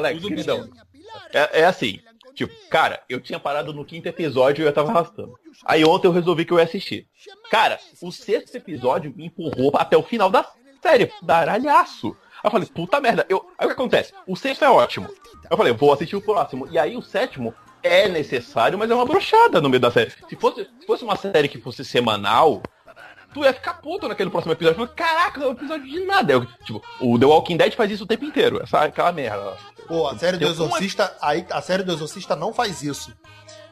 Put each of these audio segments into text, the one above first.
Alex, queridão. É, é assim. Tipo, cara, eu tinha parado no quinto episódio e eu tava arrastando. Aí ontem eu resolvi que eu ia assistir. Cara, o sexto episódio me empurrou até o final da série. Daralhaço. Aí eu falei, puta merda. Eu... Aí o que acontece? O sexto é ótimo. Eu falei, vou assistir o próximo. E aí o sétimo é necessário, mas é uma brochada no meio da série. Se fosse, se fosse uma série que fosse semanal, tu ia ficar puto naquele próximo episódio. Falei, Caraca, é um episódio de nada. Eu, tipo, o The Walking Dead faz isso o tempo inteiro. Essa, aquela merda. Pô, a série do Exorcista, aí, a série do Exorcista não faz isso.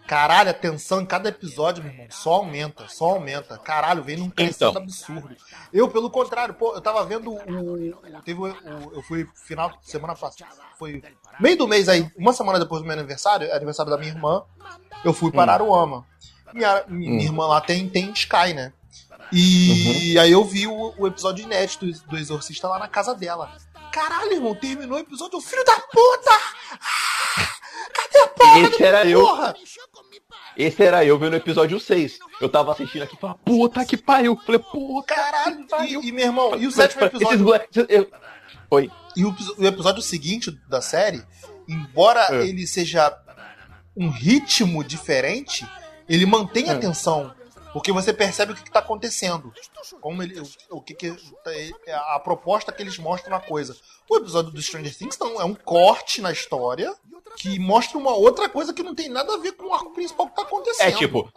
Caralho, a tensão em cada episódio, meu irmão, só aumenta, só aumenta. Caralho, vem num crescendo Então. absurdo. Eu, pelo contrário, pô, eu tava vendo o. teve o, o- eu fui final de semana passada. Foi meio do mês aí, uma semana depois do meu aniversário, aniversário da minha irmã, eu fui para Aruama. Minha, minha Hum. irmã lá tem, tem Sky, né? E aí eu vi o, o episódio inédito do, Exorcista lá na casa dela. Caralho, irmão, terminou o episódio, filho da puta! Ah, cadê a porra Esse era eu. porra? Esse era eu vendo o episódio 6. Eu tava assistindo aqui e falava, puta que pariu. Falei, puta Caralho, e, e, meu irmão, e o sétimo esses episódio? eu- Oi. E o, o episódio seguinte da série, embora É. ele seja um ritmo diferente, ele mantém a É. tensão. Porque você percebe o que, está acontecendo. Como ele, o, o que, que é a proposta que eles mostram na coisa. O episódio do Stranger Things não, é um corte na história que mostra uma outra coisa que não tem nada a ver com o arco principal que tá acontecendo. É tipo,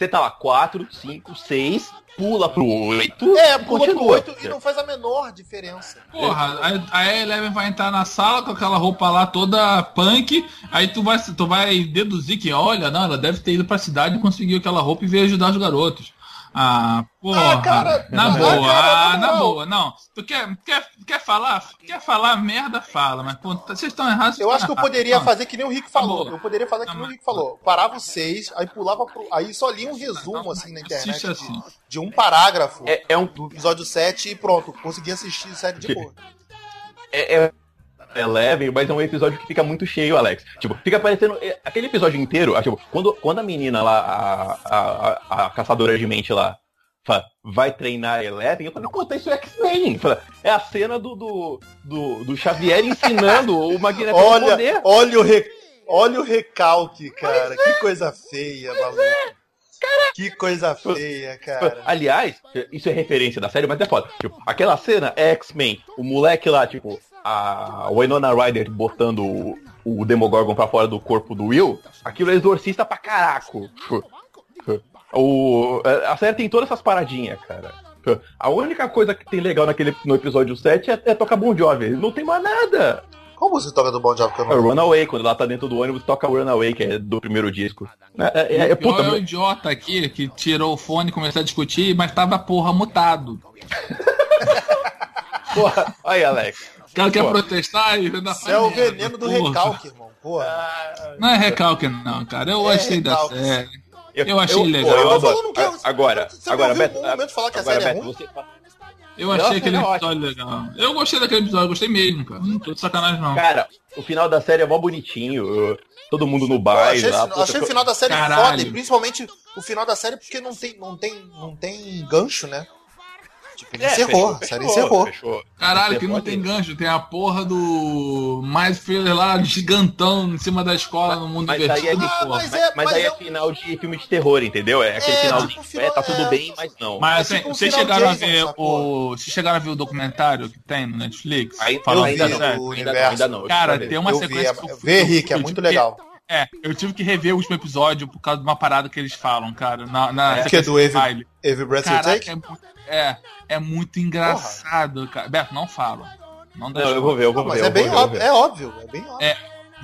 você tá lá, 4, 5, 6, pula pro 8. É, pula pro continua. 8 e não faz a menor diferença. Porra, a, a Eleven vai entrar na sala com aquela roupa lá toda punk, aí tu vai, tu vai deduzir que, olha, não, ela deve ter ido pra cidade e conseguiu aquela roupa e veio ajudar os garotos. Ah, porra. Ah, cara, na ah, boa, cara, ah, na não. boa, não. Tu quer, quer, quer falar? Quer falar merda, fala, mas pô, vocês estão errados. vocês Eu acho que eu poderia Não. fazer que nem o Rick falou. Tá. Eu poderia fazer que Tá, nem o Rick falou. Parava os seis, aí pulava pro. Aí só lia um resumo assim na internet de, assim. de um parágrafo É, é um. do episódio 7 e pronto. Consegui assistir a série de boa. É, é, é leve, mas é um episódio que fica muito cheio, Alex. Tipo, fica parecendo. é, Aquele episódio inteiro, ah, tipo, quando, quando a menina lá, a, a, a, a caçadora de mente lá, fala, vai treinar Eleven, eu falei, puta, isso é X-Men. É a cena do, do, do, do Xavier ensinando o Magneto a Olha, poder. olha o, re... olha o recalque, cara. Que coisa feia, maluco. Que coisa feia, cara. Aliás, isso é referência da série, mas é foda. Tipo, aquela cena é X-Men. O moleque lá, tipo, a Winona Ryder botando o, o Demogorgon pra fora do corpo do Will, aquilo é exorcista pra caraco. O, a série tem todas essas paradinhas, cara. A única coisa que tem legal naquele, no episódio 7 é, é tocar Bon Jovi. Não tem mais nada. Qual você toca do Bon Jovi que eu É não... Runaway, quando ela tá dentro do ônibus, toca Runaway, que é do primeiro disco. É, é, é, puta, é o idiota aqui que tirou o fone e começou a discutir, mas tava porra mutado. porra. Aí, Alex. O cara quer protestar e ainda Isso é o veneno do porra. recalque, irmão. Porra. Não é recalque, não, cara. Eu É gostei da recalque. série. Eu achei legal. pô, eu Eu eu- agora, você agora, Beto, em algum momento falar que a agora, série é Beto, ruim? você- Eu achei aquele é episódio legal. Eu gostei daquele episódio, eu gostei mesmo, cara. Não tô de sacanagem, não. Cara, o final da série é mó bonitinho. eu- Todo mundo no Pô, baile. achei, lá, puta, achei o final da série Caralho. foda, e principalmente o final da série porque não tem, não tem, não tem gancho, né? Tipo, ele É, encerrou, fechou, a série fechou, encerrou. fechou. Caralho, que não tem gancho. Tem a porra do mais Filler lá, gigantão, em cima da escola no mundo Mas aí é, invertido, de- Ah, porra. mas mas, é- mas mas aí é é final de filme de terror, entendeu? É aquele É, final tipo, de. final- é, tá tudo é. bem, mas não. Mas É assim, tipo um vocês final chegaram a ver o. Vocês chegaram a ver o documentário que tem no Netflix? Aí, Falando ainda, vi não, ainda não, universo. ainda não. Cara, tem uma eu vi, sequência. que eu- vê, eu- Rick, é muito legal. É, eu tive que rever o último episódio por causa de uma parada que eles falam, cara. Na, na É, que é do Every- baile. Every Breath You Caraca, Take? é, mu- é, é muito engraçado, cara. Beto, não fala. Não dá Não, eu vou ver, eu vou Não, mas ver. é eu bem vou ver, óbvio, ver. é óbvio, é bem óbvio. É,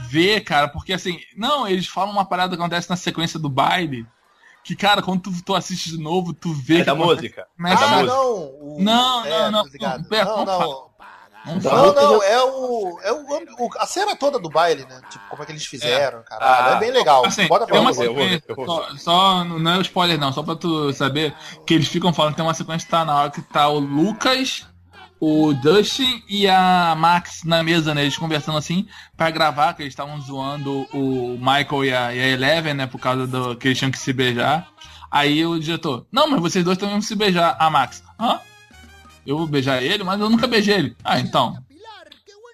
ver, cara, porque assim, não, eles falam uma parada que acontece na sequência do baile, que, cara, quando tu, tu assiste de novo, tu vê É da música. da ah, a- música. não. o- Não, é, não, não, não, Beto, não, não não. Não. Não, é o. É o, o- a cena toda do baile, né? Tipo, como é que eles fizeram, caralho. Ah. é bem legal. Assim, Bota pra uma eu vou ver, eu sequência, só, só- não é spoiler não, só pra tu saber, que eles ficam falando que tem uma sequência que tá na hora que tá o Lucas, o Dustin e a Max na mesa, né? Eles conversando assim pra gravar, que eles estavam zoando o Michael e a, e a Eleven, né? Por causa do que eles tinham que se beijar. Aí o diretor, não, mas vocês dois também vão se beijar. A Max, hã? Eu vou beijar ele, mas eu nunca beijei ele. Ah, então.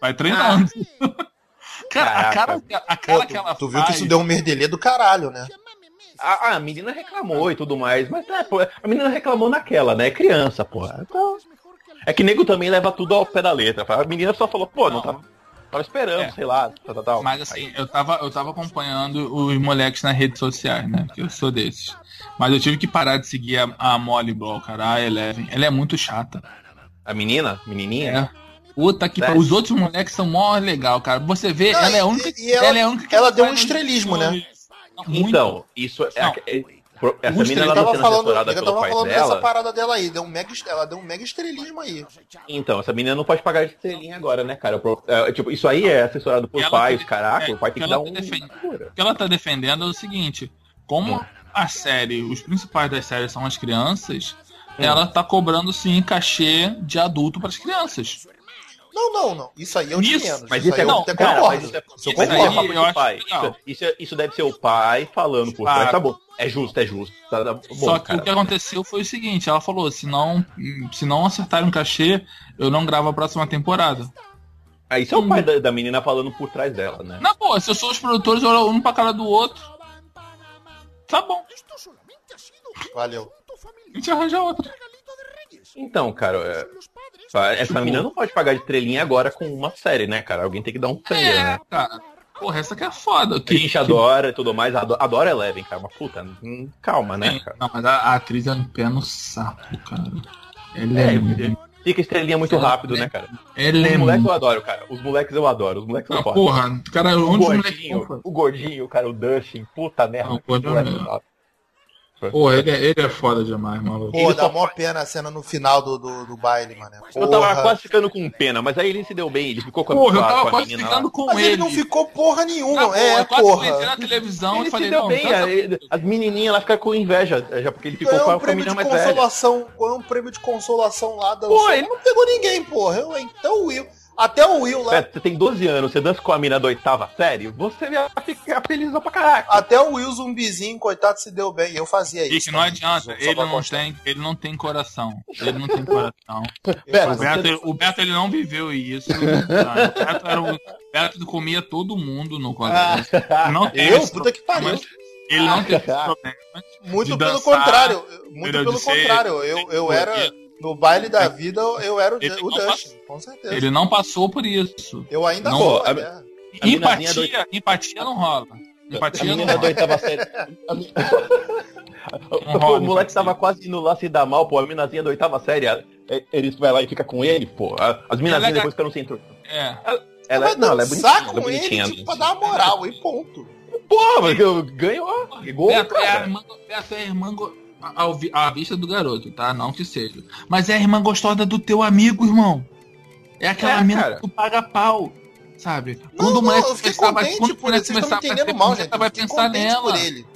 Vai treinando. Cara, a cara, a cara Pô, que ela tu, tu faz... viu que isso deu um merdelê do caralho, né? A, a menina reclamou e tudo mais, mas é, pô, a menina reclamou naquela, né? É criança, porra. Então, é que nego também leva tudo ao pé da letra. A menina só falou, pô, não tava, tava esperando, É. sei lá, tal, tal, tal. Mas assim, eu tava, eu tava acompanhando os moleques nas redes sociais, né? Porque eu sou desses. Mas eu tive que parar de seguir a, a Molly Ball, cara, a Eleven. Ela é muito chata. A menina? Menininha? É. Puta que pariu. Os outros moleques são mó legal, cara. Você vê, Não, ela é a única, e ela- é a única que ela deu um estrelismo, né? muito. Então, isso é. Não. é- essa menina Ele ela tá tava sendo falando, assessorada ele pelo tava pai falando dessa dela. parada dela aí, deu um mega, ela deu um mega estrelismo aí. Então, essa menina não pode pagar de estrelinha agora, né, cara? É, tipo, isso aí é assessorado por Ela pais, tá- caraca, é, o pai tem que ela dar tá um. O que ela tá defendendo é o seguinte: como Hum. a série, os principais das séries são as crianças, Hum. ela tá cobrando sim cachê de adulto para as crianças. Não, não, não. Isso aí é o de Isso, menos. Mas isso isso aí é eu não, até cara, concordo. isso é, Isso eu concordo. é eu pai. Isso, isso, isso deve ser o pai falando por trás. Tá bom. É justo, é justo. Tá, tá bom, Só que cara. o que aconteceu foi o seguinte: ela falou, se não, se não acertarem o cachê, eu não gravo a próxima temporada. Ah, isso é o pai da, da menina falando por trás dela, né? Na boa, se eu sou os produtores, eu olho um pra cara do outro. Tá bom, Valeu. A gente arranja outra. Então, cara, é, essa menina não pode pagar de estrelinha agora com uma série, né, cara? Alguém tem que dar um sangue, É, né? cara. Porra, essa aqui é foda. A Que, gente adora e tudo mais, adora, adora Eleven, cara. Mas puta, hum, calma, né, cara? Não, mas a, a atriz é um pé no saco, cara. Ela É, é. Fica estrelinha muito Ela- rápido, né, cara? Ela Os é. moleques eu adoro, cara. Os moleques eu adoro. Os moleques eu Ah, gosto. porra, cara, O onde moleques gordinho, o gordinho, cara, o Dustin, puta merda. Não, o que gordinho moleque não. da hora. Porra, ele, é- ele é foda demais, maluco. Pô, dá só mó pena a cena no final do, do, do baile, mano. Eu tava quase ficando com pena, mas aí ele se deu bem, ele ficou com a, Porra, eu com a- tava quase menina ficando lá. com Mas ele. ele não ficou porra nenhuma. Boa, é, eu quase porra. na televisão Ele e falei, se deu não, bem, tanta- aí, as menininhas lá ficaram com inveja, já porque ele ficou Ganhou com a, com a menina mais velha. consolação. Ganhou um prêmio de consolação lá dançando. Pô, ele- Não pegou ninguém, porra. Eu, então o Will. Até o Will lá. Você tem 12 anos, você dança com a mina da oitava série, você ia ficar feliz pra caraca. Até o Will zumbizinho, coitado, se deu bem. Eu fazia isso. Ixi, não adianta, ele não, constar. tem, ele não tem coração. Ele não tem coração. Beto, O Beto, o Beto ele não viveu isso. O Beto, era o, o Beto comia todo mundo no colégio. Não tem Eu? esse Puta que pariu. Ele não teve esse problema. Muito de pelo dançar, contrário. Muito pelo ser- contrário. Eu, eu era. No baile da vida, eu era o, Ele o não Dustin, com certeza. Ele não passou por isso. Eu ainda Não, sou, a- né? A Empatia, empatia não rola. A Empatia não menina da rola. oitava série. A mi- rola o moleque empatia. tava quase indo lá se dar mal, pô. A minazinha da oitava série, a- é- ele vai lá e fica com ele, pô. A- As minazinhas é depois ficam no centro. É. Ela, vai não, ela é bonitinha, ela é com bonitinha. ele, tipo, pra dar uma moral, e ponto. Porra, mas eu- ganhou. Gol, Beto é a irmã, é a irmã a- ao vi- à vista do garoto, tá? Não que seja. Mas é a irmã gostosa do teu amigo, irmão. É aquela É, mina cara. que tu paga pau. Sabe? Não, quando o não, moleque eu fiquei começar, vai, contente quando o por ele. Vocês estão entendendo mal, gente. Eu vai fiquei pensar contente por nela. ele.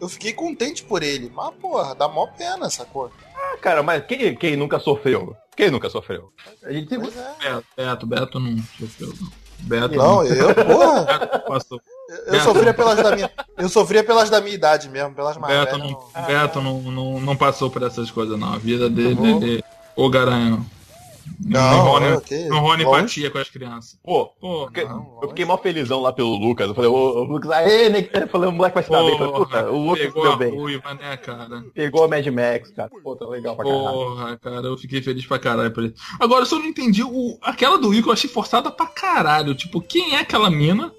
Eu fiquei contente por ele. Mas, porra, dá mó pena essa cor. Ah, cara, mas quem, quem nunca sofreu? Quem nunca sofreu? A gente. Pois é. Beto, Beto, Beto não sofreu, não. Beto Não, eu, porra, Beto passou. Eu, Beto. sofria pelas da minha. Eu sofria pelas da minha idade mesmo, pelas mais Beto, não, não. Beto não, não, não passou por essas coisas, não. A vida dele, Tá ele, ô garanhão. Não, eu, que- não rola longe. empatia com as crianças. Pô, Pô, Não, eu fiquei mó felizão lá pelo Lucas. Eu falei, ô, ô Lucas, aê, né? Eu falei, o moleque vai se dar bem. Puta, o Lucas pegou deu a bem. ruiva, né, cara? Pegou a Mad Max, cara. Pô, tá legal pra caralho. Porra, cara, eu fiquei feliz pra caralho por isso. Agora, eu só não entendi, o, aquela do Rico eu achei forçada pra caralho. Tipo, quem é aquela mina?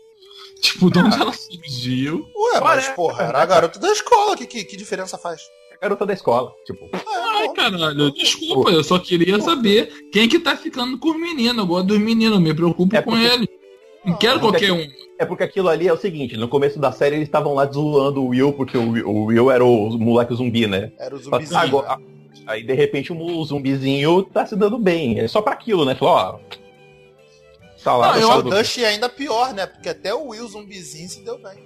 Tipo, de onde ela surgiu? Ué, mas, porra, era a garota da escola. Que, que, que diferença faz? A garota da escola, tipo. Ai, caralho, desculpa, eu só queria saber quem que tá ficando com os meninos. Eu gosto dos meninos, me preocupo É com porque- eles. Não quero porque- qualquer um. É porque aquilo ali é o seguinte, no começo da série eles estavam lá zoando o Will, porque o Will, o Will era o moleque zumbi, né? Era o zumbizinho. agora- aí de repente o zumbizinho tá se dando bem. É só pra aquilo, né? Falou, ó. Tá lá, Não, eu- o Dusty é ainda pior, né? Porque até o Will zumbizinho se deu bem.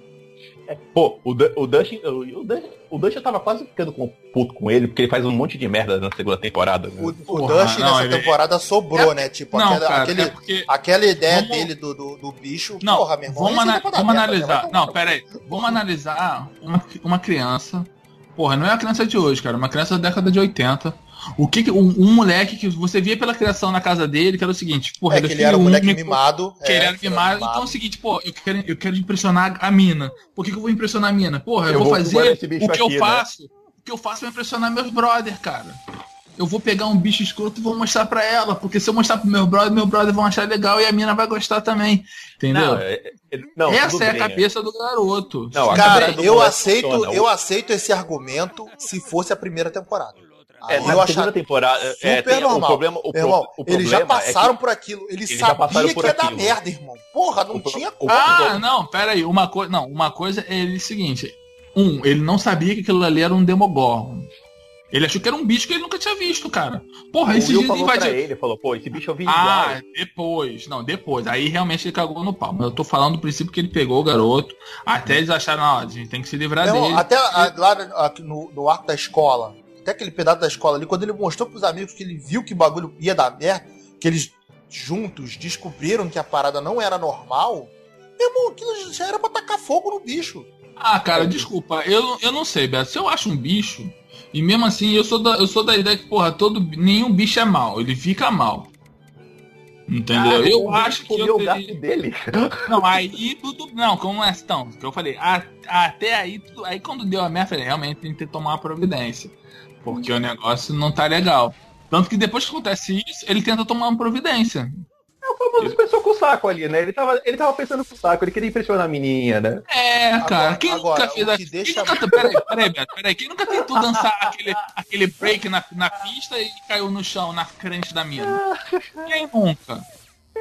Pô, o, Du- o Dustin. O, o Dustin, o Dustin eu tava quase ficando com, puto com ele, porque ele faz um monte de merda na segunda temporada. Né? O, o Porra, não, nessa ele- temporada sobrou, né? Tipo, Não, aquela, cara, aquele, é porque... aquela ideia Vamos- dele do, do, do bicho. Não, porra, meu irmão. vamos, ana- é vamos merda, analisar. né? Não, pera aí. Vamos analisar uma, uma criança. Porra, não é a criança de hoje, cara. Uma criança da década de 80. O que, que um, um, moleque que você via pela criação na casa dele, que era o seguinte, porra, é, ele, ele era um moleque mimado. Que é, ele era mimado, então é o seguinte, pô, eu quero, eu quero impressionar a mina. Por que, que eu vou impressionar a mina? Porra, eu, eu vou, vou fazer o que aqui, eu né? faço. O que eu faço é impressionar meus brother, cara eu vou pegar um bicho escroto e vou mostrar pra ela. Porque se eu mostrar pro meu brother, meu brother vão achar legal e a mina vai gostar também. Entendeu? Não, é, é, não, Essa é a cabeça é. do garoto. Não, cara, eu aceito, funciona. eu aceito esse argumento se fosse a primeira temporada. É, eu a segunda temporada é, super normal. O problema, o, irmão, o eles já passaram é por aquilo. Eles, eles sabiam que ia dar merda, irmão. Porra, não o, tinha como. Ah, não, pera aí. Uma coisa, não, uma coisa é o seguinte. Um, ele não sabia que aquilo ali era um Demogorgon. Ele achou que era um bicho que ele nunca tinha visto, cara. Porra, esse falou invadiu... ele, falou, pô, esse bicho eu vi Ah, igual. depois. Não, depois. Aí realmente ele cagou no pau. Mas eu tô falando do princípio que ele pegou o garoto. Até eles acharam, ó, a gente tem que se livrar Não, dele. Até a, lá no, no arco da escola, até aquele pedaço da escola ali, quando ele mostrou pros amigos que ele viu que o bagulho ia dar merda, que eles juntos descobriram que a parada não era normal, meu irmão, aquilo já era pra tacar fogo no bicho. Ah, cara, desculpa, eu, eu não sei, Beto. Se eu acho um bicho, e mesmo assim, eu sou da, eu sou da ideia que, porra, todo, nenhum bicho é mal, ele fica mal. Entendeu? Ah, eu acho que eu teria... dele. Não, aí tudo. Não, como é então, que eu falei, a, até aí, tudo, aí quando deu a merda, falei, realmente tem que tomar uma providência. Porque o negócio não tá legal. Tanto que depois que acontece isso, ele tenta tomar uma providência. É o famoso pensou com o saco ali, né? Ele tava, ele tava pensando com o saco, ele queria impressionar a menininha, né? É, cara. Agora, quem agora, nunca fez a... deixa... Quem nunca... Peraí, peraí, Beto, peraí. Quem nunca tentou dançar aquele, aquele break na, na pista e caiu no chão, na frente da mina? Quem nunca?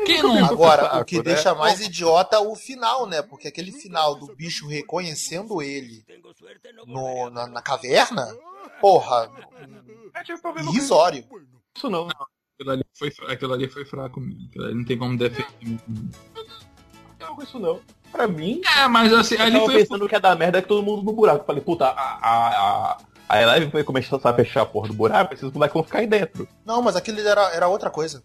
Quem nunca? Agora, saco, o que né? deixa mais idiota é o final, né? Porque aquele final do bicho reconhecendo ele no, na, na caverna, porra, é tipo irrisório. Isso não. não aquilo ali foi, aquilo ali foi fraco mesmo. não tem como defender. Não, isso não. Pra mim. É, mas assim, eu ali tava foi. pensando que ia dar merda que todo mundo no buraco. falei, puta, a, a, a, a Eleven foi começar a fechar a porra do buraco, esses moleques vão ficar aí dentro. Não, mas aquilo era, era outra coisa.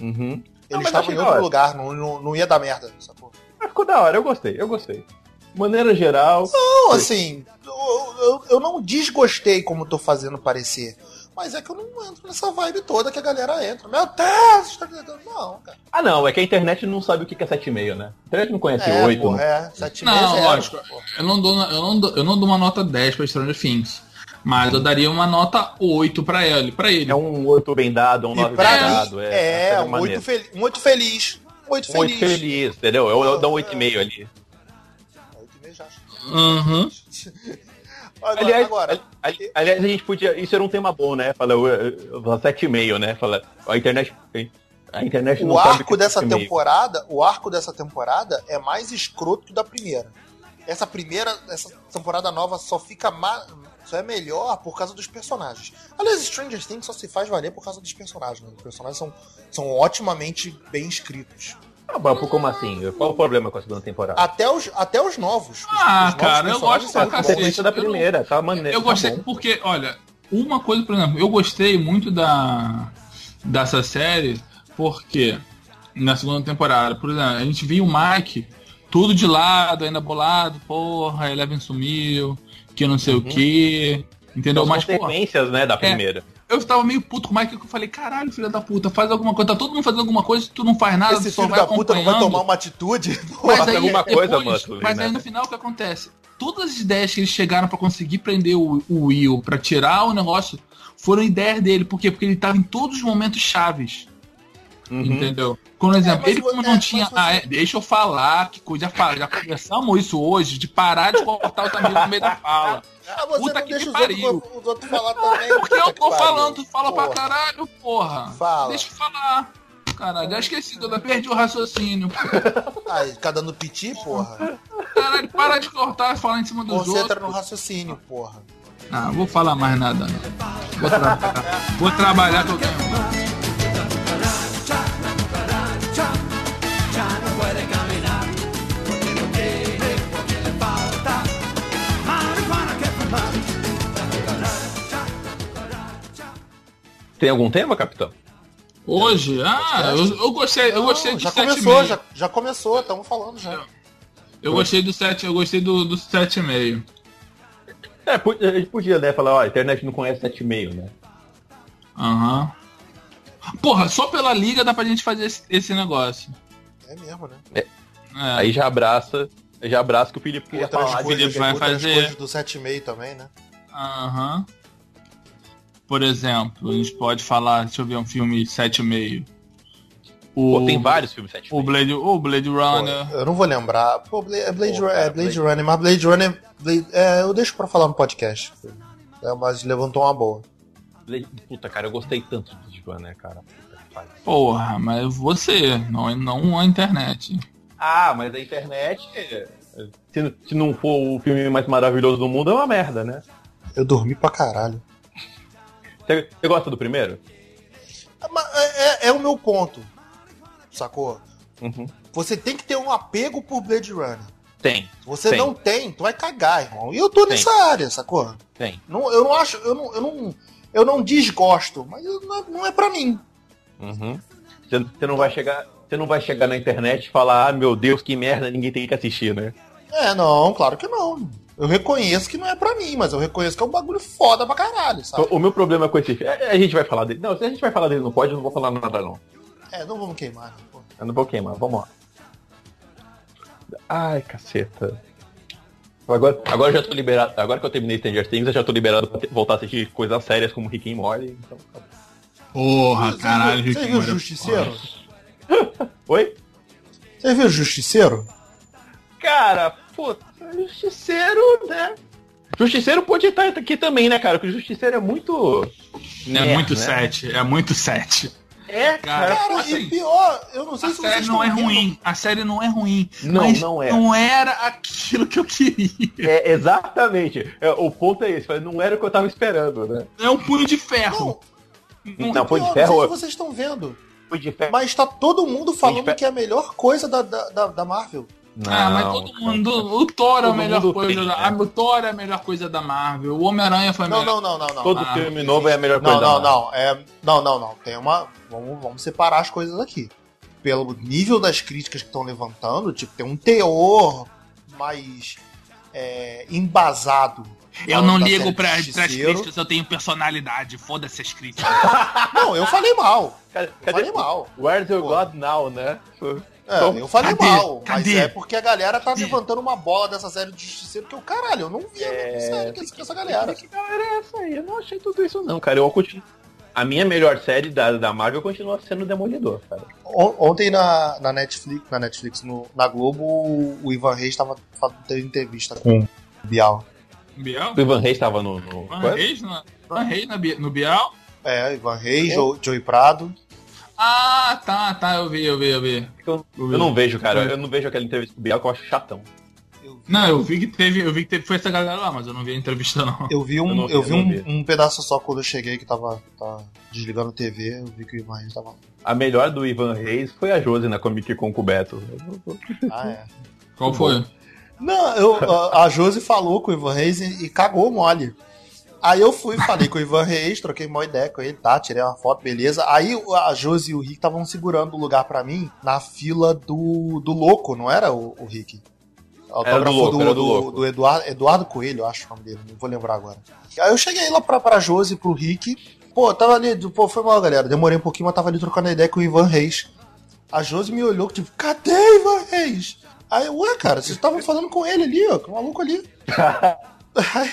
Uhum. Eles estavam em outro lugar, não, não, não ia dar merda essa porra. Mas ficou da hora, eu gostei, eu gostei. Maneira geral. Não, assim, eu, eu, eu não desgostei como tô fazendo parecer. Mas é que eu não entro nessa vibe toda que a galera entra. Meu Deus, está Não, cara. Ah, não, é que a internet não sabe o que é 7,5, né? A internet não conhece é, 8. Porra, é, 7,5 Não, é lógico. Eu não, dou, eu, não dou, eu não dou uma nota 10 pra Stranger Things. Mas eu daria uma nota 8 pra ele. Pra ele. É um 8 bem dado, um 9 bem dado. É, é um, 8 fel um 8 feliz. Um 8 feliz. Um 8 feliz, entendeu? Eu, eu dou um 8,5 ali. 8,5 já acho. Uhum. Agora, aliás, agora. aliás, a gente podia. Isso era um tema bom, né? Fala, 7,5, né? Fala, a internet. A internet não o arco dessa temporada, o arco dessa temporada é mais escroto que o da primeira. Essa primeira, essa temporada nova só fica mais, só é melhor por causa dos personagens. Aliás, Stranger Things só se faz valer por causa dos personagens. Né? Os personagens são, são otimamente bem escritos. Ah, como assim? Qual o problema com a segunda temporada? Até os, até os novos. ah, novos cara, eu gosto pra cacete. da primeira, eu, tá maneiro. Eu gostei tá porque, olha, uma coisa, por exemplo, eu gostei muito da dessa série porque na segunda temporada, por exemplo, a gente viu o Mike tudo de lado, ainda bolado, porra, Eleven sumiu, que não sei uhum. o que, entendeu? As Mas, consequências, porra, né, da é, primeira. É, eu tava meio puto com o Mike, que eu falei, caralho, filho da puta, faz alguma coisa. Tá todo mundo fazendo alguma coisa, tu não faz nada, Esse filho da puta não vai tomar uma atitude? Mas aí, alguma depois, coisa, mano. Mas né? aí no final o que acontece? Todas as ideias que eles chegaram para conseguir prender o, o Will, para tirar o negócio, foram ideias dele. Por quê? Porque ele tava em todos os momentos chaves. Uhum. Entendeu? Por exemplo, é, ele como não é, tinha. Você... Ah, é, deixa eu falar, que coisa. Já, já conversamos isso hoje, de parar de cortar o amigo no meio da fala. Ah, você Puta não que deixa os outros, os outros, falar também. Porque eu tô falando, tu fala porra. pra caralho, porra. Fala. Deixa eu falar. Caralho, já esqueci, eu perdi o raciocínio. Aí, ficar dando piti, porra. Caralho, para de cortar e falar em cima dos Concentra outros. Concentra no raciocínio, porra. Ah, vou falar mais nada, não. Vou trabalhar. vou trabalhar que eu ganho. Tem algum tema, capitão? Hoje? Ah, eu, eu gostei, eu gostei Não, do já começou, já, já começou, estamos falando já. Eu, eu gostei do 7, eu gostei do, do 7,5. É, a gente podia, né, falar, ó, a internet não conhece 7,5, né? Aham. Porra, só pela liga dá pra gente fazer esse, esse negócio. É mesmo, né? É. Aí já abraça, já abraça que o Felipe Outras falar. coisas, Felipe vai outras fazer. coisas do 7,5 também, né? Aham. Por exemplo, a gente pode falar, deixa eu ver um filme 7,5. O, Pô, tem vários filmes 7 o Blade, o Blade Pô, Runner. eu não vou lembrar. Pô, Bla- é Blade, Pô, cara, é Blade Blade- Runner, mas Blade Runner. Blade- é, eu deixo pra falar no podcast. É, mas levantou uma boa. Puta, cara, eu gostei tanto do Blade Runner, cara. Porra, mas você, não, não a internet. Ah, mas a internet, se, se não for o filme mais maravilhoso do mundo, é uma merda, né? Eu dormi pra caralho. Você, você gosta do primeiro? É, É, é- é o meu ponto. Sacou? Uhum. Você tem que ter um apego por Blade Runner. Tem, Se você Tem. não tem, tu vai cagar, irmão. E eu tô Tem. nessa área, sacou? tem. Não, eu não acho, eu não, eu não, eu não desgosto, mas não é, não é pra mim. Uhum. Você, você não vai chegar. Você não vai chegar na internet e falar, ah, meu Deus, que merda, ninguém tem que assistir, né? É, não, claro que não. Eu reconheço que não é pra mim, mas eu reconheço que é um bagulho foda pra caralho, sabe? O, o meu problema com esse filme. é- A gente vai falar dele. Não, se a gente vai falar dele não pode, eu não vou falar nada, não. É, não vamos queimar, pô. Eu não vou queimar, vamos lá. Ai, caceta. Agora, agora eu já tô liberado. Agora que eu terminei Stranger Things, eu já tô liberado pra voltar a assistir coisas sérias como Rick and Morty. Então. Porra, Você caralho, viu- Rick Você viu o é Justiceiro? Oi? Você viu o Justiceiro? Cara, pô, Justiceiro, né? Justiceiro pode estar aqui também, né, cara? Porque o Justiceiro é muito. É merda, muito né? sete, é muito sete. É, cara. Cara, assim, e pior, eu não sei A se vocês série não é vendo. ruim, a série não é ruim. Não, mas não é. Não era aquilo que eu queria. É, exatamente. É, o ponto é esse, não era o que eu tava esperando, né? É um punho de ferro. Não, Não, Punho de Ferro- Não sei se vocês estão vendo, mas tá todo mundo falando que é a melhor coisa da, da, da, da Marvel. ah, mas Não, todo mundo. O Thor é a melhor mundo coisa tem, da. né? O Thor é a melhor coisa da Marvel. O Homem-Aranha foi a Não, melhor. não, não, não, não. Todo Ah, filme novo é a melhor coisa. Não, da não, Marvel. não. É, não, não, não. Tem uma. Vamos, vamos separar as coisas aqui. Pelo nível das críticas que estão levantando, tipo, tem um teor mais é, embasado. Eu não ligo pra, pras críticas, eu tenho personalidade. Foda-se as críticas. Não, eu falei mal. Cadê, Eu cadê falei mal. Where's your. God now, né? É, Então, eu falei cadê? mal, Cadê? mas é porque a galera tá Cadê? levantando uma bola dessa série de justiceiro que eu, caralho, eu não vi É, série que essa, que essa galera. Que galera é essa aí? Eu não achei tudo isso não, cara. Eu continuo. A minha melhor série da, da Marvel continua sendo Demolidor, cara. On- Ontem na, na Netflix, na Netflix, no- na Globo, o, Ivan Reis tava fazendo entrevista com o Bial. Biel? O Ivan Reis tava no. no... Van Reis no, Van Reis na no Bial? É, Ivan Reis, Jo- Joey Prado. Ah, tá, tá, eu vi, eu vi, eu vi. Eu, Eu eu não vejo, cara. Eu não vejo aquela entrevista com o Biel que eu acho chatão. Eu Não, eu vi que teve, eu vi que teve, foi essa galera lá, mas eu não vi a entrevista não. eu vi, um, Eu vi, eu vi um, vi. um pedaço só quando eu cheguei que tava, tava desligando a TV, eu vi que o Ivan Reis tava. A melhor do Ivan Reis foi a Josi na Comic Con com o Beto. Ah, é. Qual foi? Não, eu, a, a Josi falou com o Ivan Reis e, e cagou mole. Aí eu fui, falei com o Ivan Reis, troquei uma ideia com ele, tá? Tirei uma foto, beleza. Aí a Josi e o Rick estavam segurando o lugar pra mim na fila do, do Louco, não era o, o Rick? Era do Louco, era do Louco. do Eduardo, Eduardo Coelho, eu acho o nome dele, não vou lembrar agora. Aí eu cheguei lá pra, pra Josi e pro Rick. Pô, tava ali, pô, foi mal, galera. Demorei um pouquinho, mas tava ali trocando ideia com o Ivan Reis. A Josi me olhou, tipo, cadê Ivan Reis? Aí, eu, ué, cara, vocês estavam falando com ele ali, ó, com o maluco ali. Aí,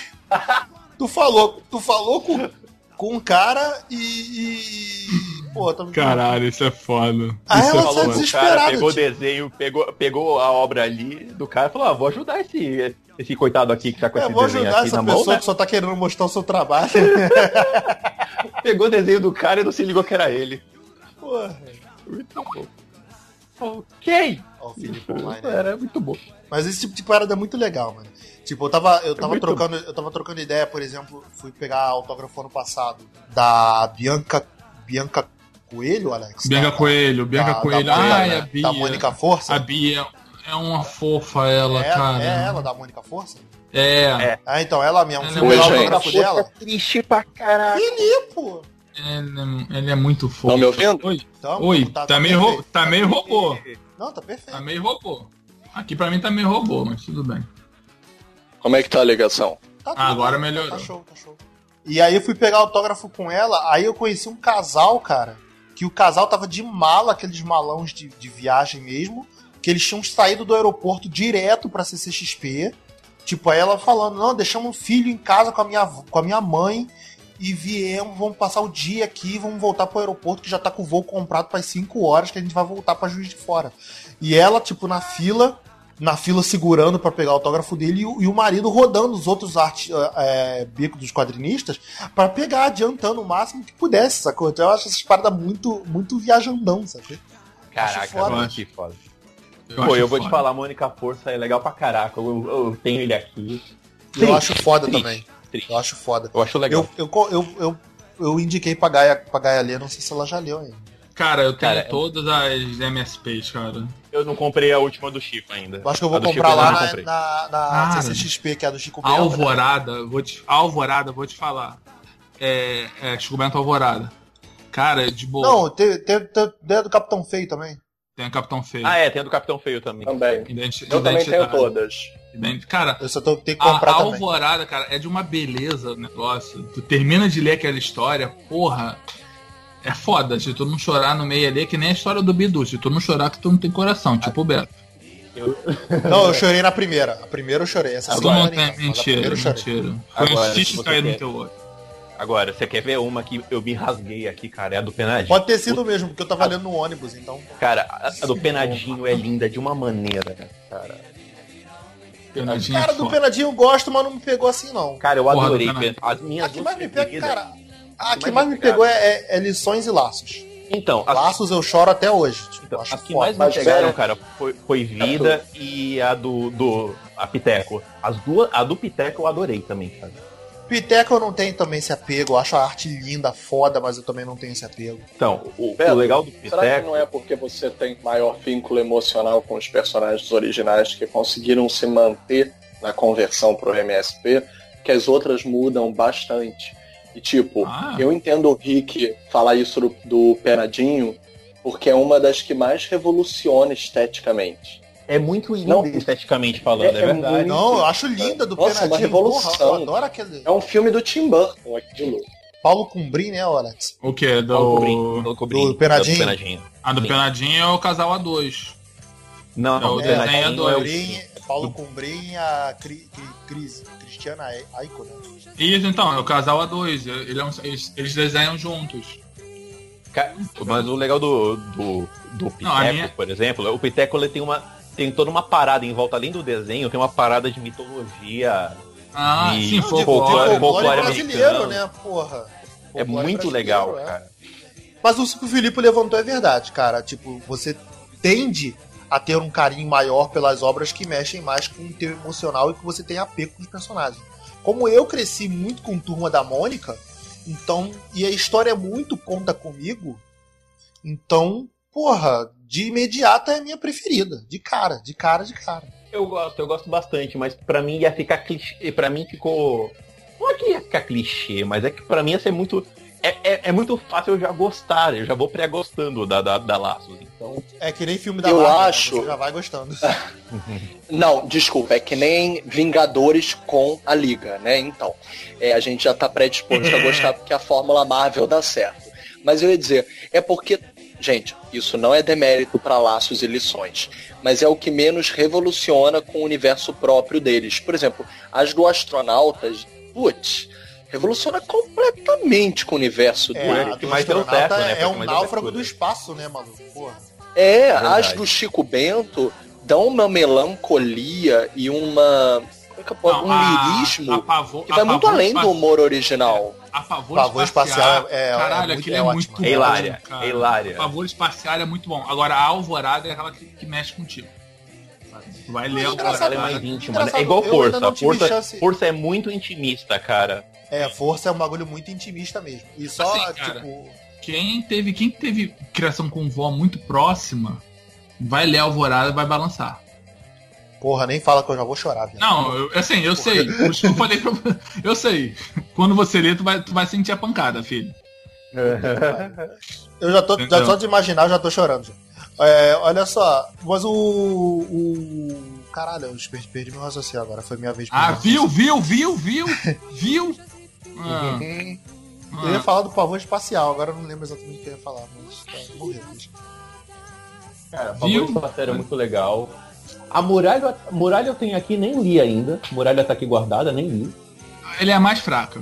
tu falou, tu falou com, com um cara e. e- Pô, tá Caralho, isso é foda. Aí Isso ela é o desesperado, cara pegou o tipo. desenho, pegou, pegou a obra ali do cara e falou, ah, vou ajudar esse, esse coitado aqui que tá com Eu esse vou desenho ajudar aqui essa pessoa mão, né? que só tá querendo mostrar o seu trabalho. Pegou o desenho do cara e não se ligou que era ele. Porra. Muito bom. Ok. O Felipe Online, né? Era muito bom. Mas esse tipo de parada é muito legal, mano. Tipo, eu tava, eu tava muito trocando, eu tava trocando ideia, por exemplo, fui pegar autógrafo ano passado da Bianca Bianca Coelho, Alex. Bianca Da- Coelho, Bianca da- Coelho. da Mônica- Ai, a Bia. Da Mônica Força. A Bia é uma fofa ela, é, cara. é ela da Mônica Força? É. É. Ah, então ela mesmo. Ela Fui é o autógrafo dela. triste pra caralho. Felipe, pô. Ele, ele é muito fofo. Estão me ouvindo? Oi, Então, Oi tá, tá, meio, tá meio robô. Não, tá perfeito. Tá meio robô. Aqui pra mim tá meio robô, mas tudo bem. Como é que tá a ligação? Tá Agora bem, melhorou. Tá show, tá show. E aí eu fui pegar autógrafo com ela, aí eu conheci um casal, cara, que o casal tava de mala, aqueles malões de, de viagem mesmo, que eles tinham saído do aeroporto direto pra CCXP. Tipo, aí ela falando, não, deixamos o filho em casa com a minha, com a minha mãe e viemos, vamos passar o dia aqui, vamos voltar pro aeroporto que já tá com o voo comprado para 5 horas que a gente vai voltar para Juiz de Fora. E ela, tipo, na fila, na fila segurando para pegar o autógrafo dele e o, e o marido rodando os outros arte, é, bicos dos quadrinistas para pegar, adiantando o máximo que pudesse, sacou? Então eu acho essas paradas muito, muito viajandão, sabe? Caraca, foda. mano, que foda. Eu Pô, eu vou te foda. falar, Mônica Força é legal pra caraca. Eu, eu tenho ele aqui. Eu acho foda Triste, também. Triste. Eu acho foda. Eu acho legal. Eu, eu, eu, eu, eu indiquei pra Gaia, pra Gaia ler, não sei se ela já leu ainda. Cara, eu tenho Cara, é- todas as MSPs, cara. Eu não comprei a última do Chico ainda. Eu acho que eu A vou Chico comprar eu lá na, na, na Cara, CCXP, que é a do Chico A Bento, né? Alvorada, vou te, a Alvorada, vou te falar. É, é Chico Bento Alvorada. Cara, de boa. Não, tem, tem, tem, tem do Capitão Feio também. Tem o Capitão Feio. Ah, é, tem a do Capitão Feio também. Também. Identi- Eu também tenho todas. Identi- Cara, Eu só tô, tenho que a, comprar a também. Alvorada, cara, é de uma beleza o negócio. Tu termina de ler aquela história, porra. É foda, se tu não chorar no meio ali, é que nem a história do Bidu. Se tu não chorar, que tu não tem coração, tipo o Beto. Não, eu chorei na primeira. A primeira eu chorei. Essa segunda não tem a mentira, eu chorei. mentira. Foi Agora, um xixi você cair no quer- teu olho. Agora, você quer ver uma que eu me rasguei aqui, cara? É a do Penadinho. Pode ter sido mesmo, porque eu tava lendo no ônibus, então. Cara, a, a do Penadinho é linda de uma maneira, cara. Penadinho é Cara, do. Penadinho eu gosto, mas não me pegou assim, não. Cara, eu Porra, adorei. As minhas A que mais me pega, cara. A que mais mais me pegou é, é- é lições e laços. Então, Laços eu choro até hoje. Tipo, então, acho as que foda. mais me Mas, pegaram, velho, cara, foi, foi Vida e a do, do a Piteco. As duas, a do Piteco eu adorei também, cara. Piteco eu não tenho também esse apego. Eu acho a arte linda, foda, mas eu também não tenho esse apego. Então, o, Beto, o legal do Será que Piteco... não é porque você tem maior vínculo emocional com os personagens originais que conseguiram se manter na conversão pro MSP, que as outras mudam bastante? E tipo, Ah. eu entendo o Rick falar isso do, do Penadinho, porque é uma das que mais revoluciona esteticamente. É muito lindo Não. esteticamente falando, é, É- é verdade. muito- Não, eu acho linda do Nossa, Penadinho. uma revolução. Porra, eu adoro aquele. É um filme do Tim Burton, aquilo. Paulo Cumbrim, né, Alex? O que? Paulo Cobrim, Do... Paulo Cobrim, do Penadinho. do Penadinho. A do Sim. Penadinho é o casal A2. Não, É o Penadinho do- é o... Cumbrim, Paulo Cumbrim e a Cri, Cri, Cris, Cristiana Aiko, né? Isso, então, é o casal A2. Ele é um- eles, eles desenham juntos. Ca- Mas o legal do, do, do Piteco, Não, minha- por exemplo, o Piteco ele tem uma tem toda uma parada em volta, além do desenho, tem uma parada de mitologia. Ah, E- sim, Não, de folclore. folclore- folclore folclore brasileiro, americano. né, porra? É muito legal, é. cara. Mas o que o Filipe levantou é verdade, cara. Tipo, você tende a ter um carinho maior pelas obras que mexem mais com o teu emocional e que você tem apego com os personagens. Como eu cresci muito com Turma da Mônica, então, e a história é muito conta comigo, então, porra, de imediato é a minha preferida. De cara, de cara, de cara. Eu gosto, eu gosto bastante, mas pra mim ia ficar clichê. Pra mim ficou. Não é que ia ficar clichê, mas é que pra mim ia ser muito. É, é, é muito fácil eu já gostar, eu já vou pré-gostando da, da, da Laços. Então, É que nem filme da Eu Marvel, né? acho- Você já vai gostando. Não, desculpa, é que nem Vingadores com a Liga, né? Então, é, a gente já tá predisposto a gostar porque a Fórmula Marvel dá certo. Mas eu ia dizer, é porque, gente, isso não é demérito para laços e lições, mas é o que menos revoluciona com o universo próprio deles. Por exemplo, as do Astronautas, putz, revoluciona completamente com o universo É, do mais deu astronauta certo, né? É um deu náufrago do espaço, né, maluco? Porra. É, Verdade. as do Chico Bento dão uma melancolia e uma. como é que eu posso- Não, um a- lirismo a pavor- que vai muito além do humor original. A favor, Pavor espacial é- é Caralho, muito- aquele é é, ótimo. muito É bom, hilária, cara. é hilária. A favor espacial é muito bom. Agora, a Alvorada é aquela que, que mexe contigo. Tu vai ler a ela é Alvorada. mais íntima, né? É igual força. Força, chance- força é muito intimista, cara. É, força é um bagulho muito intimista mesmo. E só, Assim, cara, tipo. Quem teve, quem teve criação com vó muito próxima, vai ler a Alvorada e vai balançar. Porra, nem fala que eu já vou chorar, viado. Não, eu, assim, eu sei. Eu falei pra Eu sei. Quando você lê, tu vai, tu vai sentir a pancada, filho. Eu já tô. Já Entendeu? só de imaginar, eu já tô chorando. já. É, olha só, mas o. o caralho, eu perdi, perdi meu raciocínio agora. Foi minha vez. de Ah, viu, viu, viu, viu, viu? Ah. Ah. Eu ia falar do pavor espacial, agora eu não lembro exatamente o que eu ia falar, mas tá, morreu. Cara, o pavor espacial é muito legal. A muralha, muralha eu tenho aqui, nem li ainda. A muralha tá aqui guardada, nem li. Ele é a mais fraca.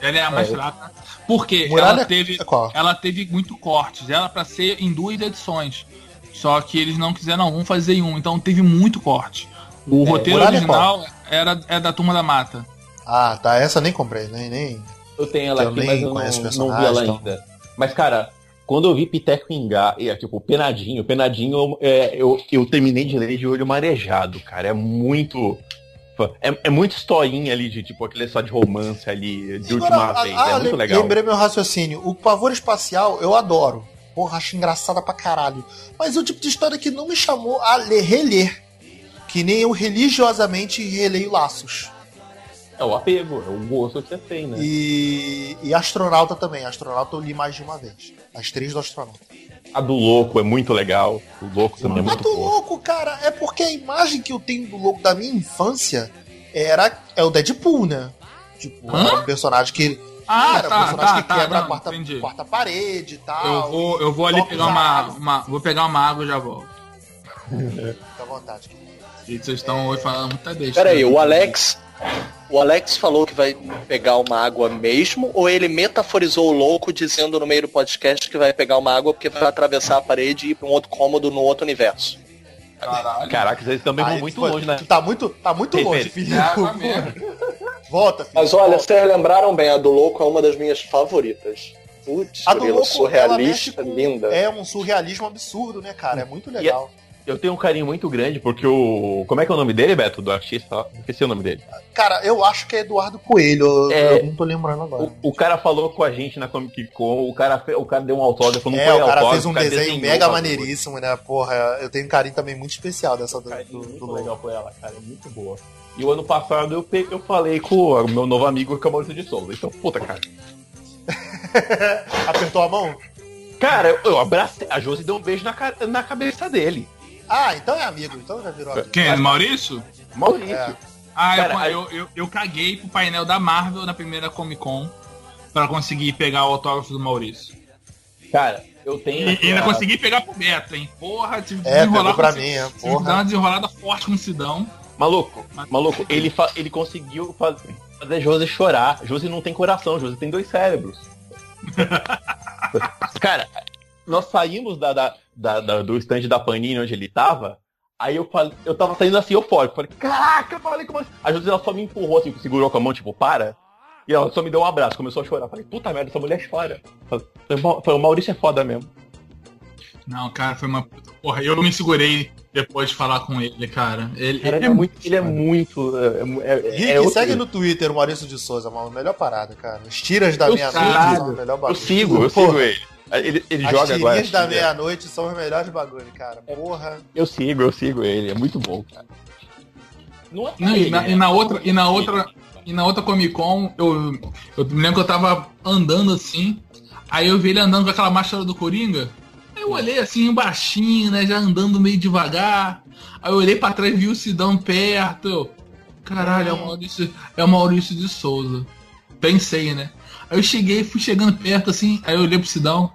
Ela é a mais é. fraca. Porque ela teve, ela teve muito cortes. Ela para ser em duas edições. Só que eles não quiseram um fazer em um. Então teve muito corte. O é, roteiro original era, é da Turma da Mata. Ah, tá. Essa eu nem comprei, nem. nem... Eu tenho ela eu aqui, mas eu não, não vi ela então. ainda. Mas, cara, quando eu vi Piteco Ingá, é, tipo, Penadinho, Penadinho, é, eu, eu terminei de ler de olho marejado, cara. É muito. É, é muito historinha ali de tipo aquele só de romance ali, de última vez. Ah, é muito legal. Lembrei meu raciocínio. O pavor espacial eu adoro. Porra, acho engraçada pra caralho. Mas é o tipo de história que não me chamou a ler, reler. Que nem eu religiosamente releio laços. É o apego, é o gosto que você tem, né? E, e Astronauta também. Astronauta eu li mais de uma vez. As três do Astronauta. A do Louco é muito legal. O Louco também é muito A do. Louco, cara, é porque a imagem que eu tenho do Louco da minha infância era é o Deadpool, né? Tipo, Hã? era um personagem que. Ah, era tá, um personagem tá, que tá, quebra não, a quarta, quarta, parede e tal. Eu vou, eu vou ali pegar uma, uma, Vou pegar uma água e já volto. Fica à vontade. E vocês estão é... hoje falando muita besta. Pera aí, o Alex. O Alex falou que vai pegar uma água mesmo, ou ele metaforizou o louco dizendo no meio do podcast que vai pegar uma água porque vai atravessar a parede e ir para um outro cômodo no outro universo? Caralho. Caraca, vocês também vão muito foi, longe, né? Tá muito, tá muito longe, filho. Volta, filho. Mas olha, vocês lembraram bem, a do louco é uma das minhas favoritas. Putz, a do louco, surrealista, linda. É um surrealismo absurdo, né, cara? É muito legal. E eu tenho um carinho muito grande porque o. Como é que é o nome dele, Beto? Do artista? Esqueci o nome dele. Cara, eu acho que é Eduardo Coelho. É... Eu não tô lembrando agora. O, o, cara falou com a gente na Comic Con, o cara, o cara deu um autógrafo, não é, foi o cara fez um desenho mega maneiríssimo, né? Porra, eu tenho um carinho também muito especial dessa do, do, do legal foi ela, cara. É muito boa. E o ano passado eu, peguei, eu falei com o meu novo amigo, que é o Maurício de Souza. Então, puta, cara. Apertou a mão? Cara, eu, eu abracei. A Josi deu um beijo na, na cabeça dele. Ah, então é amigo, então já virou amigo. Quem? É Maurício? Maurício. É. Ah, Cara, eu, eu, eu, caguei pro painel da Marvel na primeira Comic Con pra conseguir pegar o autógrafo do Maurício. Cara, eu tenho. E ainda consegui pegar pro Beto, hein? Porra, tive que é, desenrolar pra mim, é, porra. dar uma desenrolada forte com o Sidão. Maluco, maluco, ele, ele conseguiu fazer, fazer Josi chorar. Josi não tem coração, Josi tem dois cérebros. Cara, nós saímos da, da, da, da, do stand da Panini onde ele tava. Aí eu falei, eu tava saindo assim eufórico. Falei, caraca, eu falei como assim? A José ela só me empurrou assim, segurou com a mão, tipo, para. E ela só me deu um abraço, começou a chorar. Falei, puta merda, essa mulher chora. Falei, o Maurício é foda mesmo. Não, cara, foi uma puta. Porra, eu me segurei depois de falar com ele, cara. Ele, cara, ele é, é, muito. Ele é muito. É, é, Rick, é segue no Twitter o Maurício de Souza, mano. Melhor parada, cara. Os tiras da meia-noite melhor bagulho. Eu sigo, eu sigo ele. Ele, ele As joga agora. As da meia-noite são os melhores bagulho, cara. Porra. Eu sigo, eu sigo ele. É muito bom, cara. Não, é Não e, na, e na outra, e na outra, e na outra Comic Con, eu, eu me lembro que eu tava andando assim, aí eu vi ele andando com aquela máscara do Coringa. Aí eu olhei assim, baixinho, né, já andando meio devagar. Aí eu olhei pra trás e vi o Sidão perto. Eu, Caralho, é o Maurício, é o Maurício de Souza. Pensei, né? Aí eu cheguei, fui chegando perto assim, aí eu olhei pro Sidão.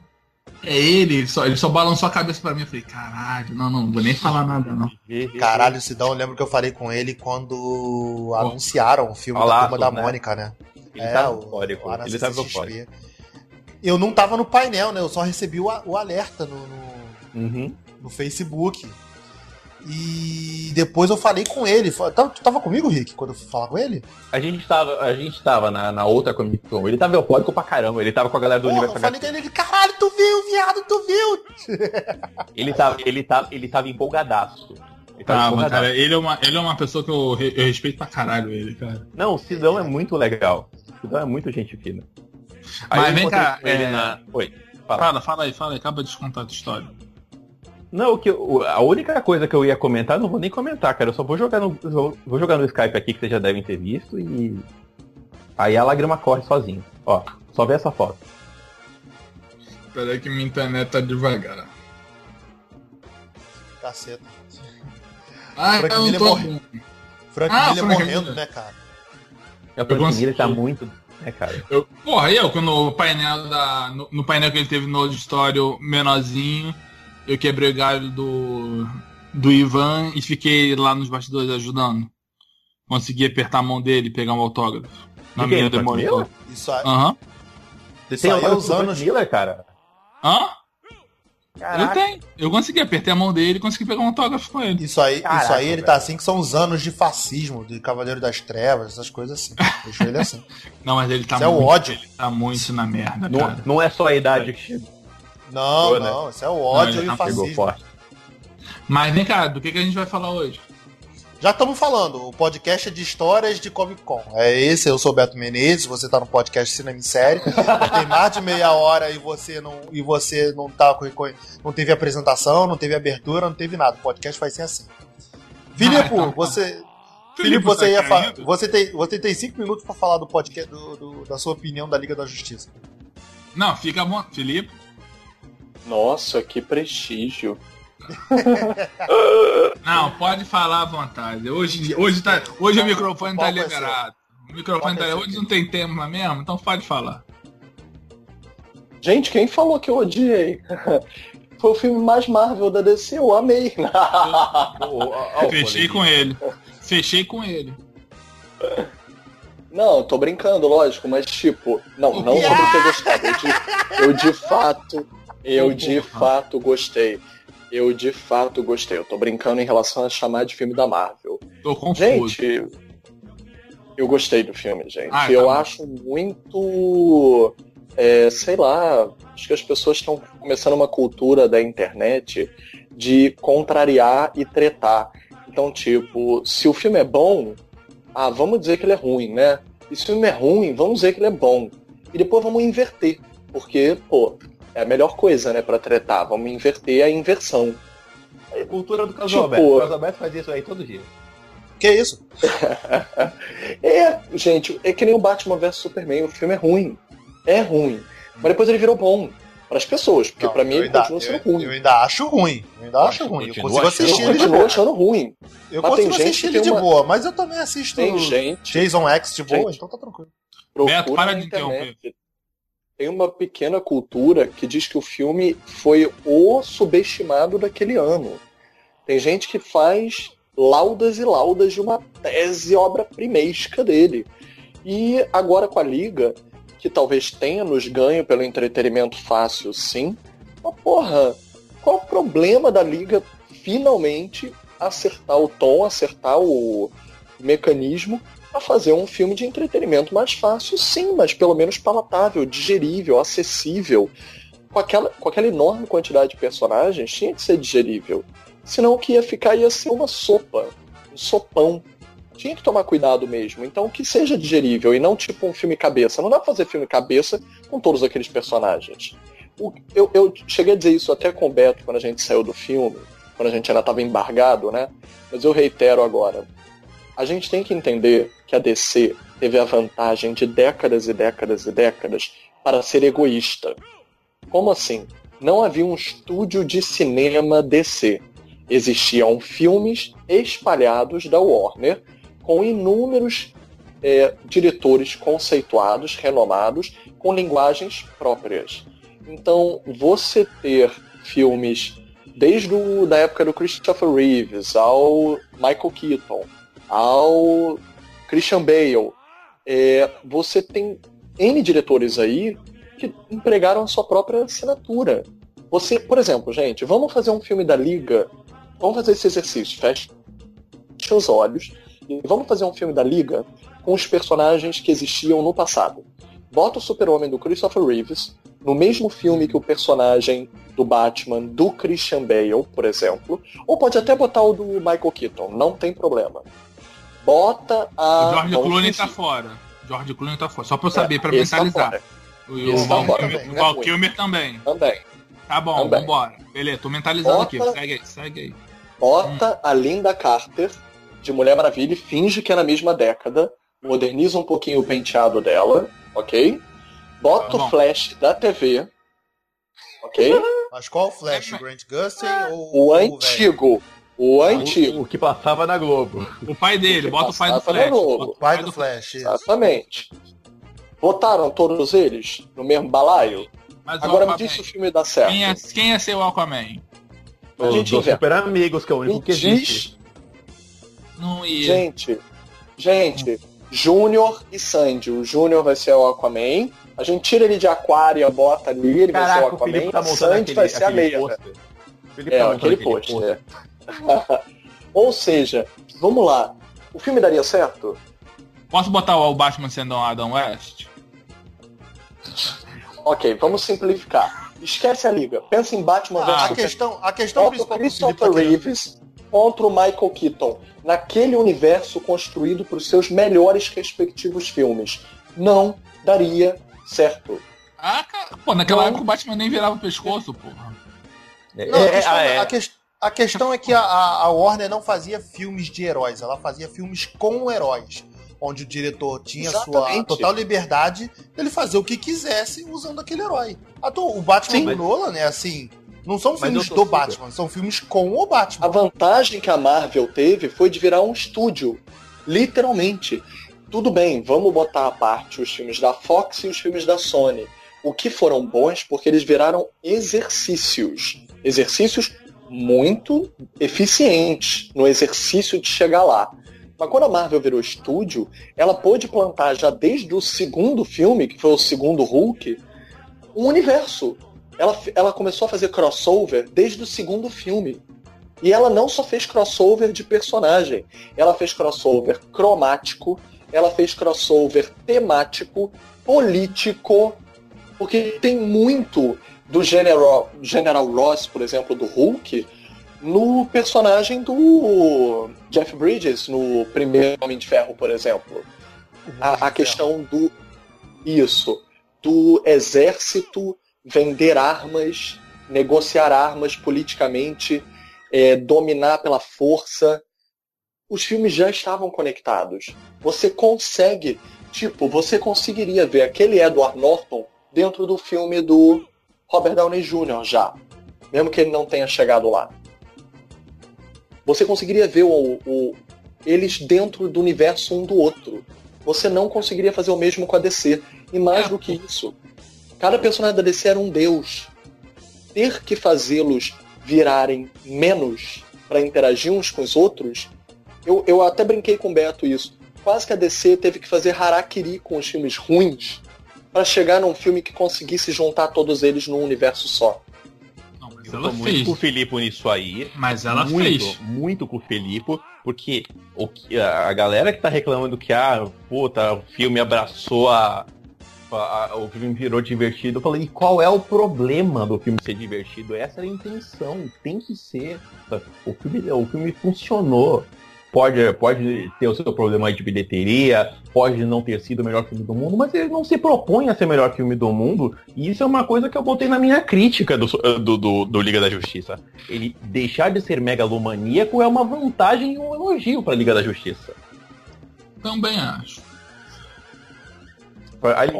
É ele, ele só, ele só balançou a cabeça pra mim. Eu falei, caralho, não, não, não vou nem falar nada, não. Caralho, Sidão, eu lembro que eu falei com ele quando anunciaram o filme Olá, da Turma da né? Mônica, né? Ele é, tava eufórico. Ele tava eufórico. Eu não tava no painel, né? Eu só recebi o, o alerta no, no, uhum. no Facebook. E depois eu falei com ele. Tu tava comigo, Rick, quando eu fui falar com ele? A gente tava, a gente tava na, na outra Comic Con. Ele tava eufórico pra caramba. Ele tava com a galera do Porra, Universo. Eu falei com ele, caralho, tu viu, viado, tu viu? ele tava, ele tava, ele tava empolgadaço. Ele tava ah, empolgadaço. cara, ele é, uma, ele é uma pessoa que eu, eu respeito pra caralho ele, cara. Não, o Sidão é muito legal. O Sidão é muito gente fina. Aí Mas vem cá, é... na... Oi. Fala. fala, fala aí, fala aí, acaba de contar a tua história. Não, o que, a única coisa que eu ia comentar, não vou nem comentar, cara. Eu só vou jogar no, vou jogar no Skype aqui que vocês já devem ter visto e. Aí a lágrima corre sozinho. Ó, só vê essa foto. Espera aí que minha internet tá devagar. Caceta. Ah, Frank Miller, tô... morre... Frank ah, Miller Frank morrendo, Miller. né, cara? É, o Frank Miller tá muito. né, cara? Eu, porra, eu, no painel da. No, no, painel que ele teve no auditório menorzinho, eu quebrei o galho do. do Ivan e fiquei lá nos bastidores ajudando. Consegui apertar a mão dele e pegar um autógrafo. Na minha demora. Isso aí. Aham. Uhum. Isso aí é os anos. Miller, cara. Hã? Caraca. Eu tenho. Eu consegui, apertei a mão dele e consegui pegar um autógrafo com ele. Isso aí, Caraca, isso aí ele velho. tá assim que são os anos de fascismo, de Cavaleiro das Trevas, essas coisas assim. Deixa ele assim. Não, mas ele tá isso muito. É o ódio. Ele tá muito na merda. Não, cara. não é só a idade que chega. Não, né? não, isso é o ódio não, e o fascismo. Mas vem cá, do que, que a gente vai falar hoje? Já estamos falando, o podcast é de histórias de Comic Con. É esse, eu sou Beto Menezes, você está no podcast Cinema em Série. tem mais de meia hora e você não e você não tá não teve apresentação, não teve abertura, não teve nada. O podcast vai ser assim. Filipe, ah, então, você Filipe, você ia falar. Você tem, você tem cinco minutos para falar do podcast do, do, da sua opinião da Liga da Justiça. Não, fica bom, Filipe. Nossa, que prestígio. Não, pode falar à vontade. Hoje, hoje, tá, hoje o microfone tá liberado. O microfone tá, hoje não tem tema mesmo, então pode falar. Gente, quem falou que eu odiei? Foi o filme mais Marvel da DC, eu amei. Fechei com ele. Fechei com ele. Não, tô brincando, lógico, mas tipo, não, não sobre ter gostado. Eu de, eu de fato, eu de fato gostei eu de fato gostei. Eu tô brincando em relação a chamar de filme da Marvel. Tô confuso. Gente, eu gostei do filme, gente. Ah, eu tá acho muito. É, sei lá, acho que as pessoas estão começando uma cultura da internet de contrariar e tretar. Então, tipo, se o filme é bom, ah, vamos dizer que ele é ruim, né? E se o filme é ruim, vamos dizer que ele é bom. E depois vamos inverter. Porque, pô, é a melhor coisa, né, pra tretar. Vamos inverter a inversão. É cultura do Caso tipo... O Caso Alberto faz isso aí todo dia. Que isso? é, gente, é que nem o Batman vs Superman. O filme é ruim. É ruim. Mas depois ele virou bom para as pessoas, porque para mim ele ainda, continua sendo eu, ruim. Eu ainda acho ruim. Eu ainda eu acho ruim. Eu consigo assistir ele de boa. achando ruim. Eu mas consigo assistir ele de uma... boa, mas eu também assisto tem gente, Jason X de boa, gente, então tá tranquilo. Beto, para de interromper tem uma pequena cultura que diz que o filme foi o subestimado daquele ano. Tem gente que faz laudas e laudas de uma tese obra-primesca dele. E agora com a Liga, que talvez tenha nos ganho pelo entretenimento fácil, sim. Mas porra, qual o problema da Liga finalmente acertar o tom, acertar o mecanismo a fazer um filme de entretenimento mais fácil, sim, mas pelo menos palatável, digerível, acessível. Com aquela, com aquela enorme quantidade de personagens, tinha que ser digerível. Senão o que ia ficar ia ser uma sopa, um sopão. Tinha que tomar cuidado mesmo. Então que seja digerível e não tipo um filme cabeça. Não dá pra fazer filme cabeça com todos aqueles personagens. O, eu, eu cheguei a dizer isso até com o Beto quando a gente saiu do filme, quando a gente ainda estava embargado, né? Mas eu reitero agora a gente tem que entender que a DC teve a vantagem de décadas e décadas e décadas para ser egoísta. Como assim? Não havia um estúdio de cinema DC. Existiam filmes espalhados da Warner com inúmeros é, diretores conceituados, renomados, com linguagens próprias. Então, você ter filmes desde a da época do Christopher Reeves ao Michael Keaton, ao Christian Bale. É, você tem N diretores aí que empregaram a sua própria assinatura. Você, por exemplo, gente, vamos fazer um filme da Liga. Vamos fazer esse exercício. Fecha os olhos e vamos fazer um filme da Liga com os personagens que existiam no passado. Bota o Super-Homem do Christopher Reeves no mesmo filme que o personagem do Batman do Christian Bale, por exemplo, ou pode até botar o do Michael Keaton, não tem problema bota a. O George Clooney tá fora. George Clooney tá fora. Só pra eu saber, é, pra mentalizar. Tá o, o Val, tá Kilmer, também, Val Kilmer também. Também. Tá bom, também. vambora. Beleza, tô mentalizando bota, aqui. Segue aí, segue aí. Bota hum. a Linda Carter de Mulher Maravilha e finge que é na mesma década. Moderniza um pouquinho o penteado dela, ok? Bota tá o Flash da TV. Ok? Mas qual o Flash? O Grant Gustin ou o, o antigo? O antigo. O, o, que passava na Globo. O pai dele, bota o pai do Flash. O pai do Flash, Exatamente. Botaram todos eles no mesmo balaio? Mas Agora me diz se o filme dá certo. Quem é, quem é seu Aquaman? A gente Os super amigos, que é o único me que existe. Não ia. Gente, gente, Júnior e Sandy. O Júnior vai ser o Aquaman. A gente tira ele de aquário, bota ali, ele Caraca, vai ser o Aquaman. O tá Sandy aquele, vai ser a meia. É, tá aquele pôster. Ou seja, vamos lá. O filme daria certo? Posso botar o Batman sendo um Adam West? ok, vamos simplificar. Esquece a liga. Pensa em Batman ah, a questão, a questão principal Christopher Reeves contra o Michael Keaton naquele universo construído para os seus melhores respectivos filmes. Não daria certo. Ah, cara. Pô, naquela época o Batman nem virava o pescoço, porra. Não, a, é, questão, é, a, que, a, questão, é que a, a Warner não fazia filmes de heróis, ela fazia filmes com heróis onde o diretor tinha Exatamente. sua total liberdade ele fazer o que quisesse usando aquele herói. O Batman Sim, do mas... Nolan, né, assim, não são filmes do Batman, são filmes com o Batman. A vantagem que a Marvel teve foi de virar um estúdio, literalmente. Tudo bem, vamos botar à parte os filmes da Fox e os filmes da Sony. O que foram bons porque eles viraram exercícios. Exercícios muito eficientes no exercício de chegar lá. Mas quando a Marvel virou estúdio, ela pôde plantar já desde o segundo filme, que foi o segundo Hulk, um universo. Ela, ela começou a fazer crossover desde o segundo filme. E ela não só fez crossover de personagem, ela fez crossover cromático, ela fez crossover temático, político, porque tem muito do General, General Ross, por exemplo, do Hulk, no personagem do Jeff Bridges, no primeiro Homem de Ferro, por exemplo. A, a questão do. Isso. Do exército vender armas, negociar armas politicamente, é, dominar pela força. Os filmes já estavam conectados. Você consegue, tipo, você conseguiria ver aquele Edward Norton dentro do filme do Robert Downey Jr. já, mesmo que ele não tenha chegado lá você conseguiria ver o, o, eles dentro do universo um do outro. Você não conseguiria fazer o mesmo com a DC. E mais do que isso, cada personagem da DC era um deus. Ter que fazê-los virarem menos para interagir uns com os outros, eu, eu até brinquei com o Beto isso. Quase que a DC teve que fazer harakiri com os filmes ruins para chegar num filme que conseguisse juntar todos eles num universo só. Eu ela tô muito fez. com o Felipe nisso aí. Mas ela muito, fez. Muito com o Felipe, porque o, a galera que tá reclamando que, ah, puta, o filme abraçou a, a, o filme virou divertido. Eu falei, e qual é o problema do filme ser divertido? Essa é a intenção, tem que ser. O filme, o filme funcionou pode, pode ter o seu problema de bilheteria, pode não ter sido o melhor filme do mundo, mas ele não se propõe a ser o melhor filme do mundo. E isso é uma coisa que eu botei na minha crítica do, do, do, do Liga da Justiça. Ele deixar de ser megalomaníaco é uma vantagem e um elogio para a Liga da Justiça. Também acho.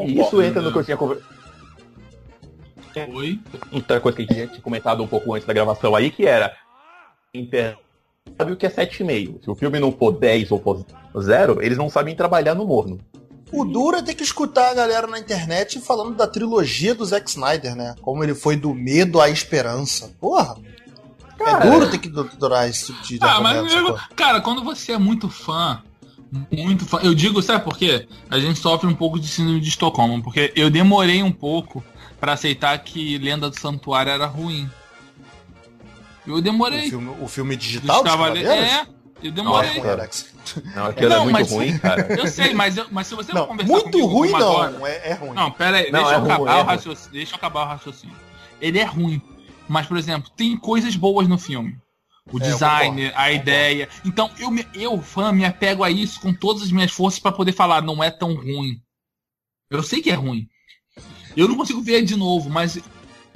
Isso entra no que eu tinha conversado. Oi? Outra coisa que a gente tinha comentado um pouco antes da gravação aí, que era sabe o que é 7,5. Se o filme não for 10 ou for 0, eles não sabem trabalhar no morno. O duro é ter que escutar a galera na internet falando da trilogia do Zack Snyder, né? Como ele foi do medo à esperança. Porra! É cara, é duro ter que doutorar esse tipo de ah, mas eu, Cara, quando você é muito fã, muito fã. Eu digo, sabe por quê? A gente sofre um pouco de síndrome de Estocolmo, porque eu demorei um pouco para aceitar que Lenda do Santuário era ruim. Eu demorei. O filme, o filme digital? É, eu demorei. Não, aquilo é muito mas, ruim, cara. Eu sei, mas, eu, mas se você não, conversar Muito ruim não, agora, é, é, ruim. Não, pera aí, não, deixa, é eu acabar ruim, o raciocínio, é deixa eu acabar o raciocínio. Ele é ruim, mas, por exemplo, tem coisas boas no filme. O é, design, concordo, a ideia. Então, eu, eu, fã, me apego a isso com todas as minhas forças para poder falar, não é tão ruim. Eu sei que é ruim. Eu não consigo ver de novo, mas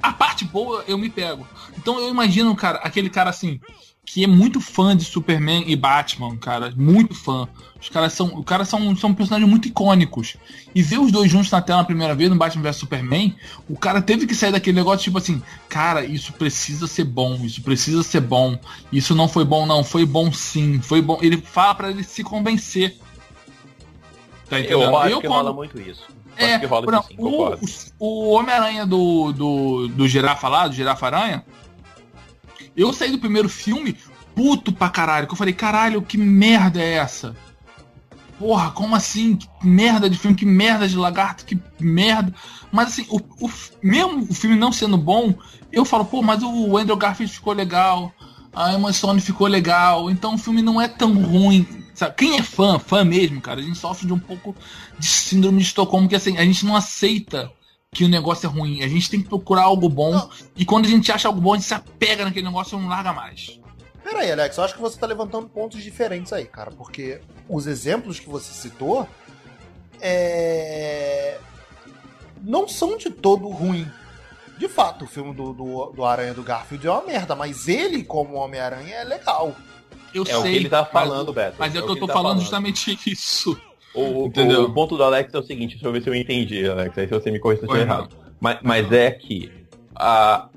a parte boa eu me pego. Então eu imagino, cara, aquele cara assim, que é muito fã de Superman e Batman, cara, muito fã. Os caras são, os caras são, são personagens muito icônicos. E ver os dois juntos na tela a primeira vez no Batman vs Superman, o cara teve que sair daquele negócio tipo assim, cara, isso precisa ser bom, isso precisa ser bom. Isso não foi bom não, foi bom sim, foi bom. Ele fala para ele se convencer. Tá? Eu acho eu, que quando... rola muito isso. É, que rola sim, o, o Homem-Aranha do, do, do Girafa lá, do Girafa Aranha, eu saí do primeiro filme puto pra caralho, que eu falei, caralho, que merda é essa? Porra, como assim? Que merda de filme, que merda de lagarto, que merda. Mas assim, o, o, mesmo o filme não sendo bom, eu falo, pô, mas o Andrew Garfield ficou legal, a Emma Stone ficou legal, então o filme não é tão ruim. Sabe? Quem é fã, fã mesmo, cara, a gente sofre de um pouco de síndrome de Estocolmo, que assim, a gente não aceita que o negócio é ruim. A gente tem que procurar algo bom. Não. E quando a gente acha algo bom, a gente se apega naquele negócio e não larga mais. Pera aí, Alex, eu acho que você tá levantando pontos diferentes aí, cara. Porque os exemplos que você citou é... não são de todo ruim. De fato, o filme do, do, do Aranha do Garfield é uma merda, mas ele, como Homem-Aranha, é legal. Eu é sei, o que ele tá falando, Beto. Mas é, é o que eu tô tá falando, falando justamente isso. O, Entendeu? o ponto do Alex é o seguinte, deixa eu ver se eu entendi, Alex, aí se você me corrija se eu errado. Mas, mas é que a,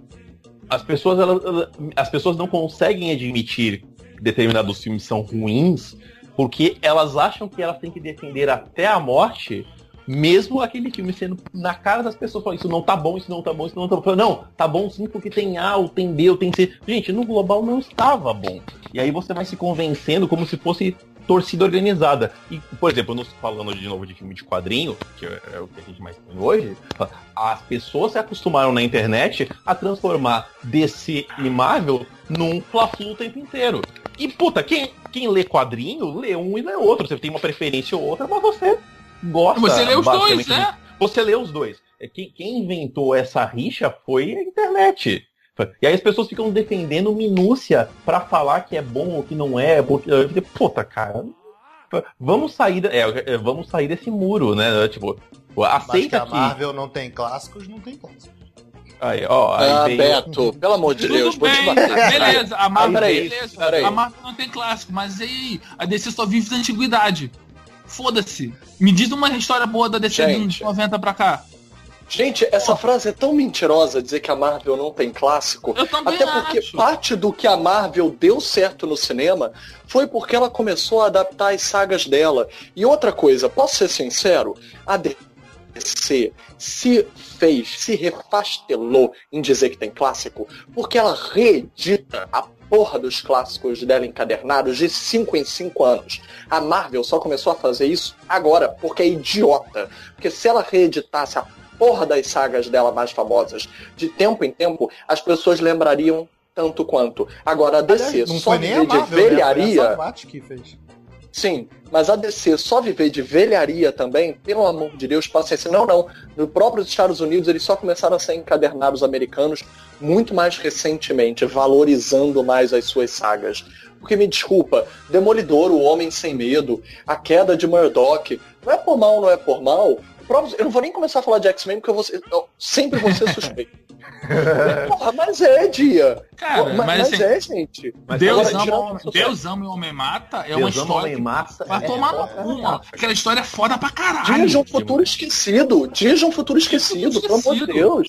as, pessoas, elas, as pessoas não conseguem admitir que determinados filmes são ruins porque elas acham que elas têm que defender até a morte mesmo aquele filme sendo na cara das pessoas, falando, isso não tá bom, isso não tá bom, isso não tá bom. Não, tá bom sim porque tem A, ou tem B, ou tem C. Gente, no global não estava bom. E aí você vai se convencendo como se fosse torcida organizada. E, por exemplo, falando de novo de filme de quadrinho, que é, é o que a gente mais tem hoje, as pessoas se acostumaram na internet a transformar DC e Marvel num fla o tempo inteiro. E, puta, quem, quem lê quadrinho, lê um e lê outro. Você tem uma preferência ou outra, mas você gosta. Você lê os dois, né? Você lê os dois. É, quem, quem inventou essa rixa foi a internet. E aí as pessoas ficam defendendo minúcia para falar que é bom ou que não é, porque, puta, cara, vamos sair, é, é, vamos sair desse muro, né? Tipo, aceita que a Marvel não tem clássicos, não tem clássicos. Aí, ó, aí ah, veio... Beto, pelo amor de Deus, Tudo bem, beleza, a Marvel, beleza, a Marvel não tem clássico, mas aí a DC só vive da antiguidade. Foda-se. Me diz uma história boa da DC Gente. dos 90 pra cá. Gente, essa frase é tão mentirosa dizer que a Marvel não tem clássico. Eu também até porque acho. parte do que a Marvel deu certo no cinema foi porque ela começou a adaptar as sagas dela. E outra coisa, posso ser sincero? A DC se fez, se refastelou em dizer que tem clássico, porque ela reedita a porra dos clássicos dela encadernados de 5 em 5 anos. A Marvel só começou a fazer isso agora, porque é idiota. Porque se ela reeditasse a porra das sagas dela mais famosas de tempo em tempo, as pessoas lembrariam tanto quanto. Agora a DC Aliás, só viver de né? velharia. Né? Que fez. Sim, mas a DC só viver de velharia também, pelo amor de Deus, paciência. Não, não. No próprio Estados Unidos, eles só começaram a ser encadernados americanos muito mais recentemente, valorizando mais as suas sagas. Porque me desculpa, Demolidor, o Homem Sem Medo, a queda de Murdoch, não é por mal, não é por mal. Eu não vou nem começar a falar de X-Men porque eu, vou eu sempre vou ser suspeito. Porra, mas é, dia. Cara, Porra, mas, mas, mas assim, é, gente. Mas Deus, ama, Deus ama e o homem mata é Deus uma história. Homem mata vai é tomar no cu, mano. Aquela história é foda pra caralho. Dia de um futuro esquecido. Dia de um futuro esquecido, pelo amor de Deus.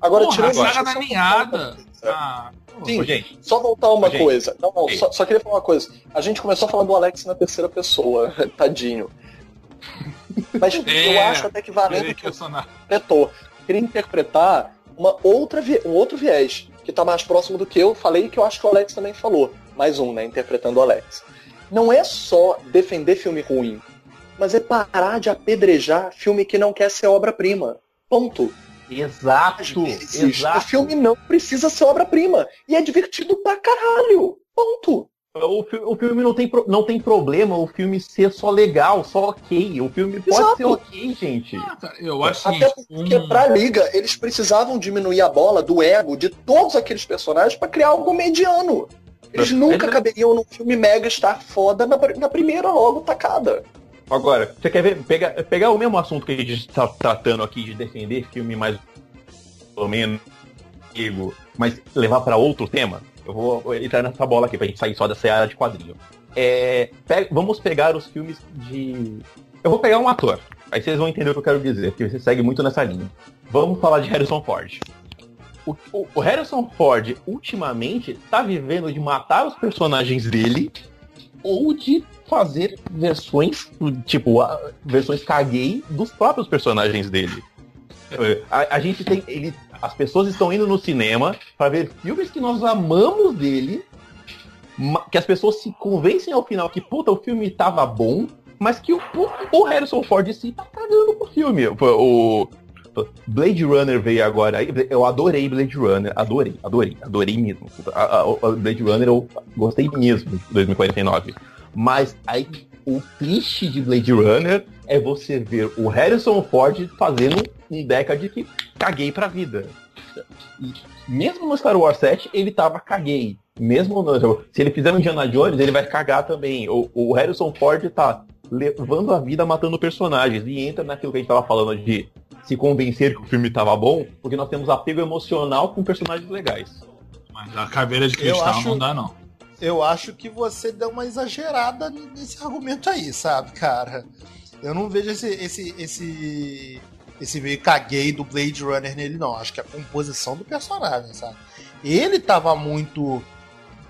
Agora, Porra, tirando a saga da ninhada. Ah, Sim, gente, só voltar uma gente, coisa. Não, não, só, só, queria falar uma coisa. A gente começou a falar do Alex na terceira pessoa, tadinho. Mas é, eu acho até que Valendo que interpretou. Queria interpretar uma outra um outro viés, que está mais próximo do que eu falei que eu acho que o Alex também falou. Mais um, né? Interpretando o Alex. Não é só defender filme ruim, mas é parar de apedrejar filme que não quer ser obra-prima. Ponto. Exato, exato. O filme não precisa ser obra-prima. E é divertido pra caralho. Ponto. O, o filme não tem, não tem problema o filme ser só legal, só ok. O filme pode Exato. ser ok, gente. Ah, eu acho Até porque hum... pra liga, eles precisavam diminuir a bola do ego de todos aqueles personagens para criar algo mediano. Eles nunca é... caberiam num filme mega estar foda na, na primeira logo tacada. Agora, você quer ver, pegar, pegar o mesmo assunto que a gente está tratando aqui de defender filme mais ou menos, mas levar para outro tema? Eu vou entrar nessa bola aqui pra gente sair só dessa área de quadrinho. É, vamos pegar os filmes de. Eu vou pegar um ator. Aí vocês vão entender o que eu quero dizer, porque você segue muito nessa linha. Vamos falar de Harrison Ford. O, o, o Harrison Ford, ultimamente, tá vivendo de matar os personagens dele ou de fazer versões, tipo, versões caguei dos próprios personagens dele. A, a, gente tem. Ele, as pessoas estão indo no cinema para ver filmes que nós amamos dele, que as pessoas se convencem ao final que, puta, o filme tava bom, mas que o, o Harrison Ford sim tá cagando pro filme. O, Blade Runner veio agora aí. Eu adorei Blade Runner. Adorei, adorei, adorei mesmo. Blade Runner eu gostei mesmo de 2049. Mas aí o triste de Blade Runner é você ver o Harrison Ford fazendo um década que caguei pra vida. E mesmo no Star Wars 7, ele tava caguei. Mesmo no, se ele fizer um Indiana Jones, ele vai cagar também. O, o Harrison Ford tá levando a vida matando personagens. E entra naquilo que a gente tava falando de se convencer que o filme tava bom, porque nós temos apego emocional com personagens legais. Mas a caveira de cristal acho, não dá, não. Eu acho que você deu uma exagerada nesse argumento aí, sabe, cara? Eu não vejo esse, esse, esse, esse meio caguei do Blade Runner nele, não. Acho que é a composição do personagem, sabe? Ele tava muito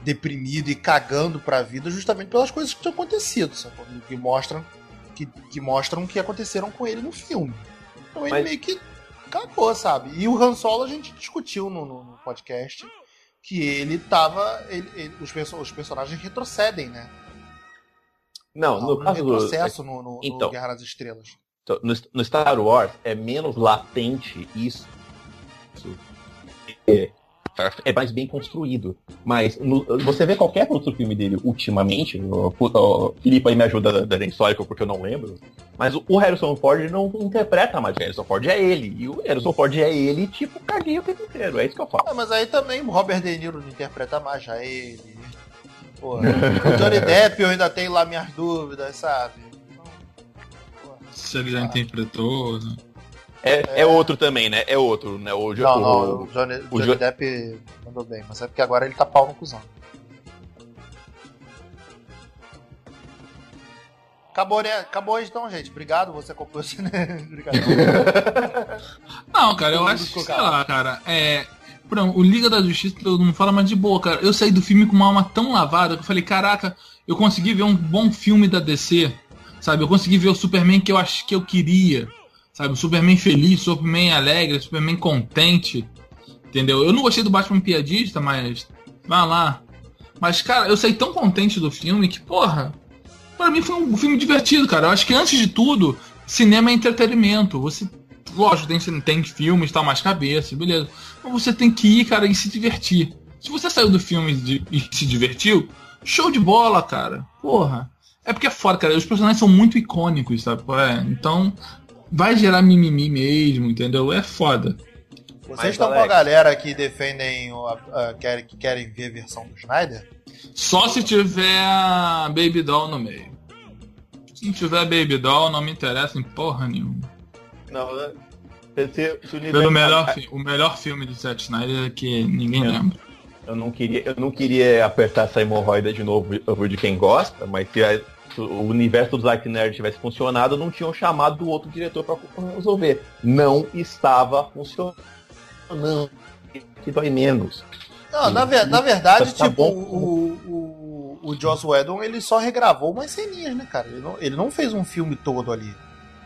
deprimido e cagando pra vida justamente pelas coisas que tinham acontecido, sabe? Que mostram que, que mostram que aconteceram com ele no filme. Então ele Mas... meio que cagou, sabe? E o Han Solo a gente discutiu no, no, no podcast que ele tava. Ele, ele, os, os, personagens retrocedem, né? Não, no um caso retrocesso do... no, no, então, no Guerra nas Estrelas. Então, no, Star Wars é menos latente isso. isso. É, é mais bem construído. Mas no, você vê qualquer outro filme dele ultimamente, o, o Filipe aí me ajuda da histórica porque eu não lembro, mas o, o, Harrison Ford não interpreta mais o Harrison Ford, é ele. E o Harrison Ford é ele, tipo, caguinho o tempo inteiro, é isso que eu falo. Ah, mas aí também o Robert De Niro não interpreta mais, já é ele. O Johnny Depp eu ainda tenho lá minhas dúvidas, sabe? Se ele já interpretou, né? É, é, é, outro também, né? É outro, né? O, não, não, o, Johnny, o Johnny Depp mandou bem, mas é porque agora ele tá pau no cuzão. Acabou, né? Acabou então, gente. Obrigado, você comprou esse. não, cara, eu acho que, sei lá, cara, é. Pronto, o Liga da Justiça todo mundo fala, mas de boa, cara. Eu saí do filme com uma alma tão lavada que eu falei, caraca, eu consegui ver um bom filme da DC, sabe? Eu consegui ver o Superman que eu acho que eu queria. Sabe, o Superman feliz, Superman alegre, Superman contente. Entendeu? Eu não gostei do Batman piadista, mas. Vai lá. Mas, cara, eu saí tão contente do filme que, porra. Pra mim foi um filme divertido, cara. Eu acho que antes de tudo, cinema é entretenimento. Você. Lógico, tem, tem filmes, tal, mais cabeça, beleza. Mas você tem que ir, cara, e se divertir. Se você saiu do filme e se divertiu, show de bola, cara. Porra. É porque é foda, cara. Os personagens são muito icônicos, sabe? É, então, vai gerar mimimi mesmo, entendeu? É foda. Vocês estão com a galera que defendem, uh, querem, que querem ver a versão do Snyder? Só se tiver a Baby Doll no meio. Se não tiver Baby Doll, não me interessa em porra nenhuma. Não, né? se, se Pelo melhor, o melhor filme do Zack Snyder é que ninguém eu, lembra. Eu não queria, eu não queria apertar essa hemorroida de novo de quem gosta, mas se a, o universo do Zack Nerd tivesse funcionado, não tinham chamado o outro diretor para resolver. Não estava funcionando. Que dói menos. Não, na, ver, na verdade, tá tipo, o, o, o Joss Whedon, ele só regravou umas ceninhas, né, cara? Ele não, ele não fez um filme todo ali.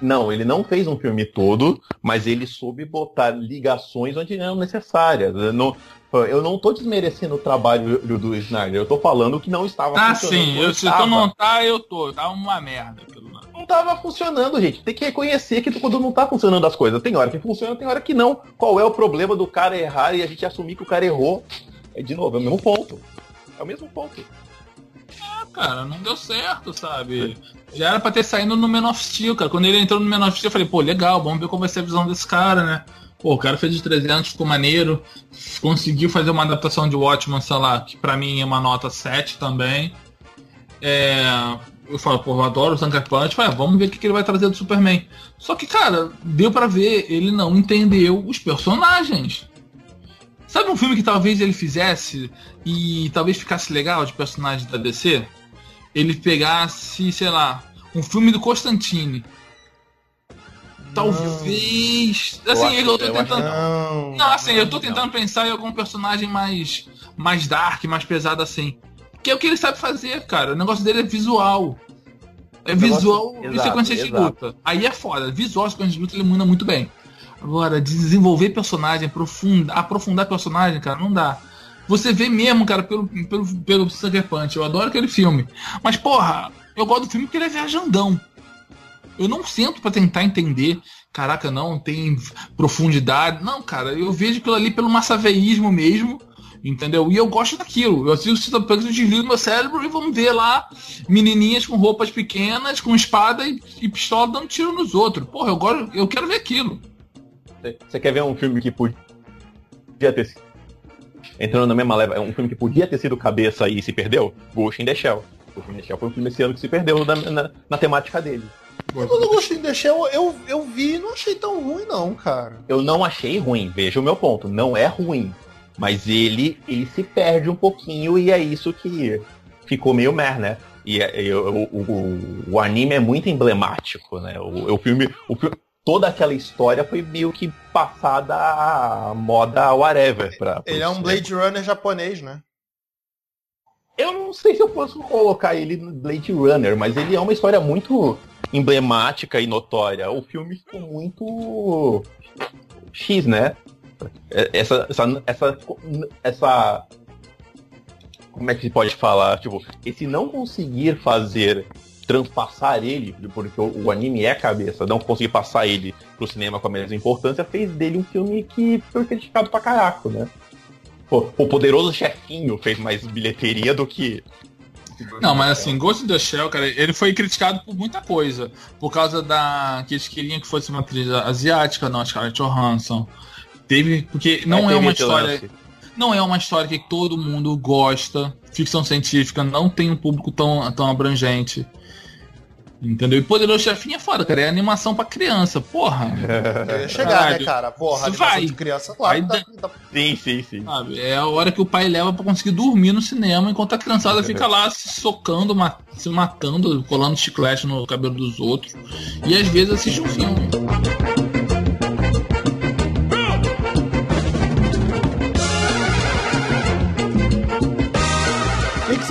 Não, ele não fez um filme todo, mas ele soube botar ligações onde eram necessárias. Não, eu não tô desmerecendo o trabalho do, do Snyder, eu tô falando que não estava ah, funcionando. Ah, sim, eu, se tu não tá, eu tô. Tá uma merda. Não tava funcionando, gente. Tem que reconhecer que quando não tá funcionando as coisas, tem hora que funciona, tem hora que não. Qual é o problema do cara errar e a gente assumir que o cara errou? É de novo, é o mesmo ponto. É o mesmo ponto. Cara, não deu certo, sabe? Já era pra ter saído no Men of Steel, cara. Quando ele entrou no Men of Steel, eu falei, pô, legal, vamos ver como vai ser a visão desse cara, né? Pô, o cara fez os 300, ficou maneiro. Conseguiu fazer uma adaptação de Watchman, sei lá, que pra mim é uma nota 7 também. É, eu falo, pô, eu adoro o Sucker Punch. Falei, ah, vamos ver o que ele vai trazer do Superman. Só que, cara, deu para ver, ele não entendeu os personagens. Sabe um filme que talvez ele fizesse e talvez ficasse legal de personagem da DC? Ele pegasse, sei lá, um filme do Constantine Talvez. Assim, eu, eu tô tentando. Não, não, assim, eu tô tentando pensar em algum personagem mais. mais dark, mais pesado assim. Que é o que ele sabe fazer, cara. O negócio dele é visual. É visual Exato, e sequência de exato. luta. Aí é foda. Visual e sequência de luta ele manda muito bem. Agora, desenvolver personagem, aprofundar, aprofundar personagem, cara, não dá. Você vê mesmo, cara, pelo, pelo, pelo Sucker Punch. Eu adoro aquele filme. Mas, porra, eu gosto do filme porque ele é viajandão. Eu não sento pra tentar entender. Caraca, não, tem profundidade. Não, cara, eu vejo aquilo ali pelo massaveísmo mesmo. Entendeu? E eu gosto daquilo. Eu assisto o Punch, eu desligo meu cérebro e vamos ver lá menininhas com roupas pequenas, com espada e, e pistola dando tiro nos outros. Porra, eu, gosto, eu quero ver aquilo. Você quer ver um filme que podia ter sido. Entrando na mesma leva, é um filme que podia ter sido cabeça e se perdeu? Ghost in the Shell. Ghost in the Shell foi um filme esse ano que se perdeu na, na, na temática dele. Mas eu gostei de deixar, eu, eu, eu vi e não achei tão ruim, não, cara. Eu não achei ruim, veja o meu ponto, não é ruim. Mas ele, ele se perde um pouquinho e é isso que ficou meio mer, né? E é- e o, o, o- o anime é muito emblemático, né? O, o filme, o filme, toda aquela história foi meio que passada a moda whatever. Pra, Ele é um Blade Runner japonês, né? Eu não sei se eu posso colocar ele no Blade Runner, mas ele é uma história muito emblemática e notória. O filme ficou muito X, né? É- Essa, essa, essa, essa, como é que se pode falar? Tipo, esse não conseguir fazer transpassar ele, porque o, o anime é cabeça, não conseguir passar ele pro cinema com a mesma importância, fez dele um filme que foi criticado pra caraco, né? Pô, o poderoso chefinho fez mais bilheteria do que. Não, mas assim, Ghost in the Shell, cara, ele foi criticado por muita coisa. Por causa da. que eles queriam que fosse uma atriz asiática, não, Scarlett Johansson. Teve. Porque não é, teve uma história. lance. Não é uma história que todo mundo gosta. Ficção científica não tem um público tão, tão abrangente. Entendeu? E Poderoso Chefinho é foda, cara. É animação pra criança. Porra. Eu ia chegar, né, cara? Porra, vai. de criança, claro. Vai Tá, tá- Sim, sim, sim. Sabe? É a hora que o pai leva pra conseguir dormir no cinema, enquanto a criançada fica lá se socando, ma- se matando, colando chiclete no cabelo dos outros. E às vezes assiste um filme.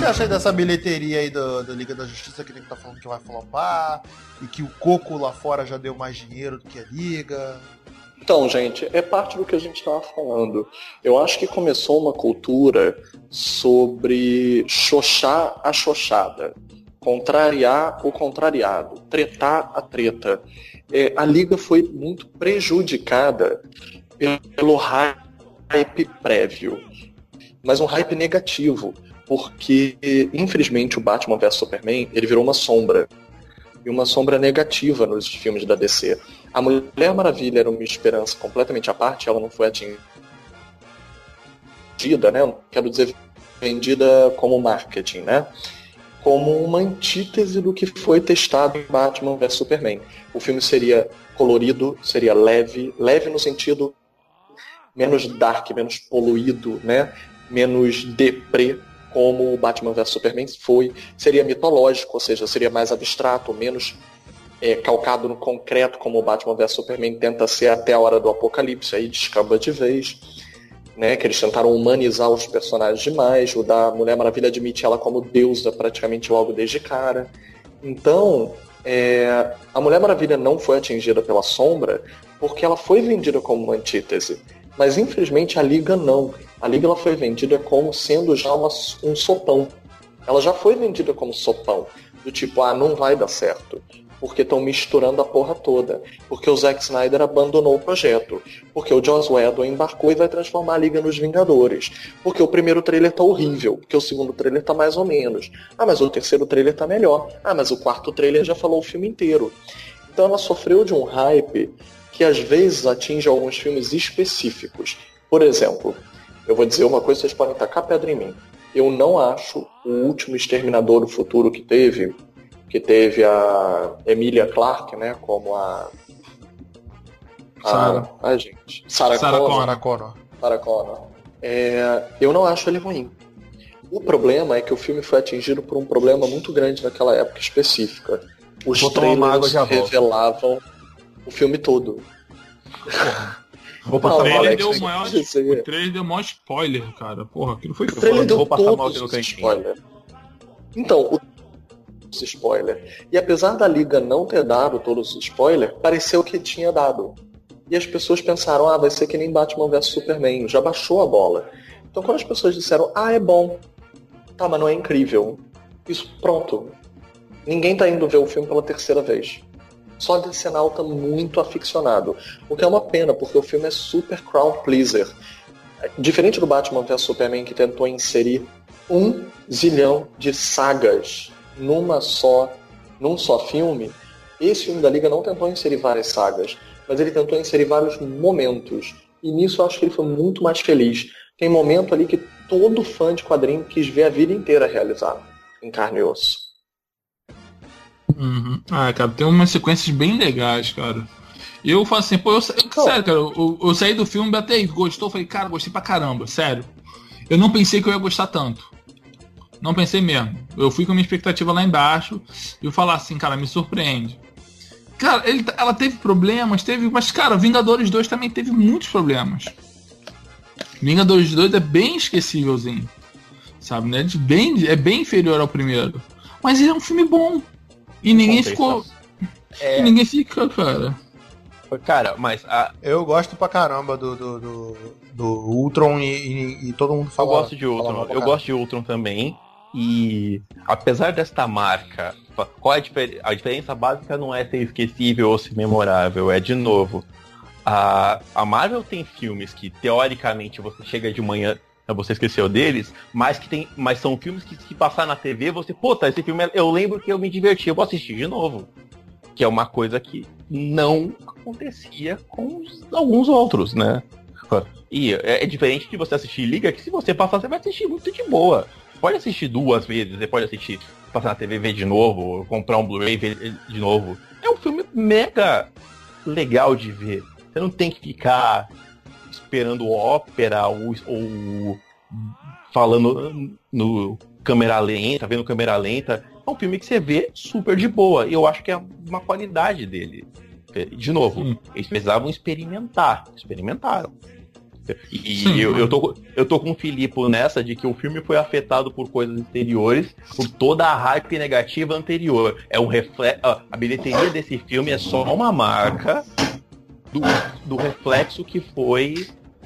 Você acha aí dessa bilheteria aí do, do Liga da Justiça que ele tá falando que vai flopar? E que o Coco lá fora já deu mais dinheiro do que a Liga? Então, gente, é parte do que a gente estava falando. Eu acho que começou uma cultura sobre xoxar a xoxada, contrariar o contrariado, tretar a treta. É, a liga foi muito prejudicada pelo hype prévio, mas um hype negativo, porque infelizmente o Batman vs Superman ele virou uma sombra e uma sombra negativa nos filmes da DC. A Mulher Maravilha era uma esperança completamente à parte, ela não foi atingida, né? Quero dizer, vendida como marketing, né? Como uma antítese do que foi testado em Batman vs Superman. O filme seria colorido, seria leve, leve no sentido menos dark, menos poluído, né? Menos deprê, como o Batman vs Superman foi. Seria mitológico, ou seja, seria mais abstrato, menos é, calcado no concreto, como o Batman vs Superman tenta ser até a hora do apocalipse, aí descamba de vez. Né, que eles tentaram humanizar os personagens demais. O da Mulher Maravilha admite ela como deusa praticamente logo desde cara. Então, é, a Mulher Maravilha não foi atingida pela sombra porque ela foi vendida como uma antítese. Mas infelizmente a Liga não. A Liga ela foi vendida como sendo já uma, um sopão. Ela já foi vendida como sopão. Do tipo, ah, não vai dar certo. Porque estão misturando a porra toda. Porque o Zack Snyder abandonou o projeto. Porque o Joss Whedon embarcou e vai transformar a Liga nos Vingadores. Porque o primeiro trailer tá horrível. Porque o segundo trailer tá mais ou menos. Ah, mas o terceiro trailer tá melhor. Ah, mas o quarto trailer já falou o filme inteiro. Então ela sofreu de um hype que às vezes atinge alguns filmes específicos. Por exemplo, eu vou dizer uma coisa, vocês podem tacar pedra em mim. Eu não acho o último Exterminador do Futuro que teve, que teve a Emilia Clarke, né, como a... a Sarah. a gente. Sarah, Sarah Connor. Connor. Sarah Connor. É, eu não acho ele ruim. O problema é que o filme foi atingido por um problema muito grande naquela época específica. Os Vou trailers revelavam o filme todo. Vou O passar Não, mal Alex, deu o tem maior, que dizer. o trailer deu o maior spoiler, cara. Porra, aquilo foi O trailer foda. deu vou passar mal aqui no spoilers. Então, o spoiler. E apesar da Liga não ter dado todos os spoilers, pareceu que tinha dado. E as pessoas pensaram, ah, vai ser que nem Batman vs Superman, já baixou a bola. Então quando as pessoas disseram, ah, é bom, tá, mas não é incrível. Isso, pronto. Ninguém tá indo ver o filme pela terceira vez. Só Decenal tá muito aficionado. O que é uma pena, porque o filme é super crowd pleaser. Diferente do Batman vs Superman, que tentou inserir um zilhão de sagas numa só, num só filme, esse filme da Liga não tentou inserir várias sagas, mas ele tentou inserir vários momentos. E nisso eu acho que ele foi muito mais feliz. Tem momento ali que todo fã de quadrinho quis ver a vida inteira realizado em carne e osso. Uhum. Ah, cara, tem umas sequências bem legais, cara. Eu falo assim, pô, eu, eu sério, cara, eu, eu, saí do filme, até gostou, falei, cara, gostei pra caramba, sério. Eu não pensei que eu ia gostar tanto. Não pensei mesmo. Eu fui com a minha expectativa lá embaixo e eu falar assim, cara, me surpreende. Cara, ele, ela teve problemas, teve. Mas, cara, Vingadores 2 também teve muitos problemas. Vingadores 2 é bem esquecívelzinho. Sabe, né? De bem, é bem inferior ao primeiro. Mas ele é um filme bom. E ninguém ficou. É... E ninguém fica, cara. Cara, mas. A... Eu gosto pra caramba do, do, do, do Ultron e, e, e, todo mundo fala. Eu gosto de Ultron. Eu gosto de Ultron também. E apesar desta marca, qual é a, difer a diferença básica não é ser esquecível ou ser memorável, é de novo. A, a Marvel tem filmes que teoricamente você chega de manhã, você esqueceu deles, mas que tem, mas são filmes que se passar na TV, você, puta, esse filme eu lembro que eu me diverti, eu vou assistir de novo. Que é uma coisa que não acontecia com os, alguns outros, né? E é, é diferente de você assistir Liga, que se você passar, você vai assistir muito de boa pode assistir duas vezes, você pode assistir, passar na TV ver de novo, comprar um Blu-ray ver de novo. É um filme mega legal de ver. Você não tem que ficar esperando ópera ou, ou falando no câmera lenta, vendo câmera lenta. É um filme que você vê super de boa. E eu acho que é uma qualidade dele. De novo, Sim. eles precisavam experimentar. Experimentaram. E eu, eu, tô, eu tô com o Filipe nessa de que o filme foi afetado por coisas exteriores, por toda a hype negativa anterior. É um reflexo. A bilheteria desse filme é só uma marca do, do reflexo que foi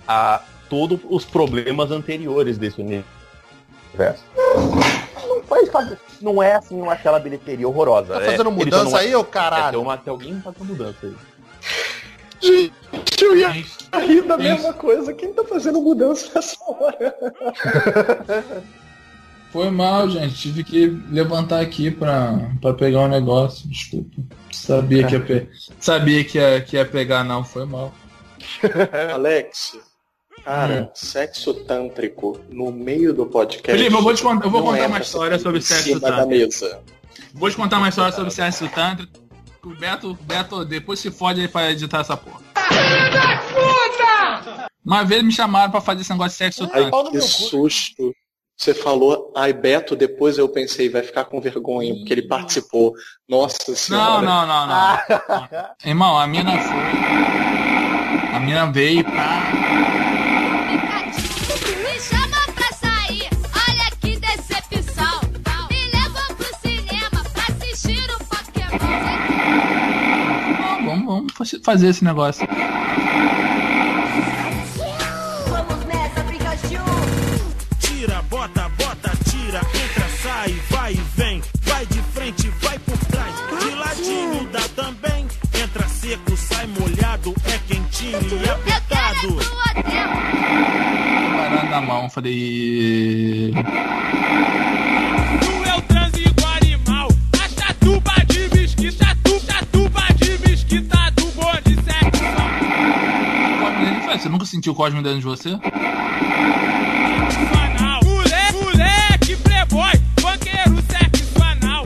a todos os problemas anteriores desse universo. Não faz, não é assim, não é aquela bilheteria horrorosa. Tá fazendo é, mudança aí, ô caralho? É, tem, uma, tem alguém fazendo mudança aí. Gente, eu ia rir da mesma coisa. Quem tá fazendo mudança nessa hora? Foi mal, gente. Tive que levantar aqui pra, pra pegar um negócio. Desculpa. Sabia que ia, pe... Sabia que ia, que ia pegar, não. Foi mal. Alex, cara, hum. sexo tântrico no meio do podcast. Felipe, eu vou, te contar, eu vou contar uma história sobre sexo tântrico. Vou te contar uma história sobre sexo tântrico o Beto, Beto depois se fode aí pra editar essa porra. Uma vez me chamaram pra fazer esse negócio de sexo Ai, Que susto. Você falou, ai Beto, depois eu pensei, vai ficar com vergonha, porque ele participou. Nossa senhora. Não, não, não, não. Irmão, a mina foi. A mina veio pra. Vamos fazer esse negócio. Vamos nessa, Pikachu! Tira, bota, bota, tira, entra, sai, vai e vem, vai de frente, vai por trás, de ladinho dá também. Entra seco, sai molhado, é quentinho e apertado. Parando na mão, falei. Sentiu o Cosmo dentro de você? Moleque, moleque, playboy, banqueiro, sexo anal.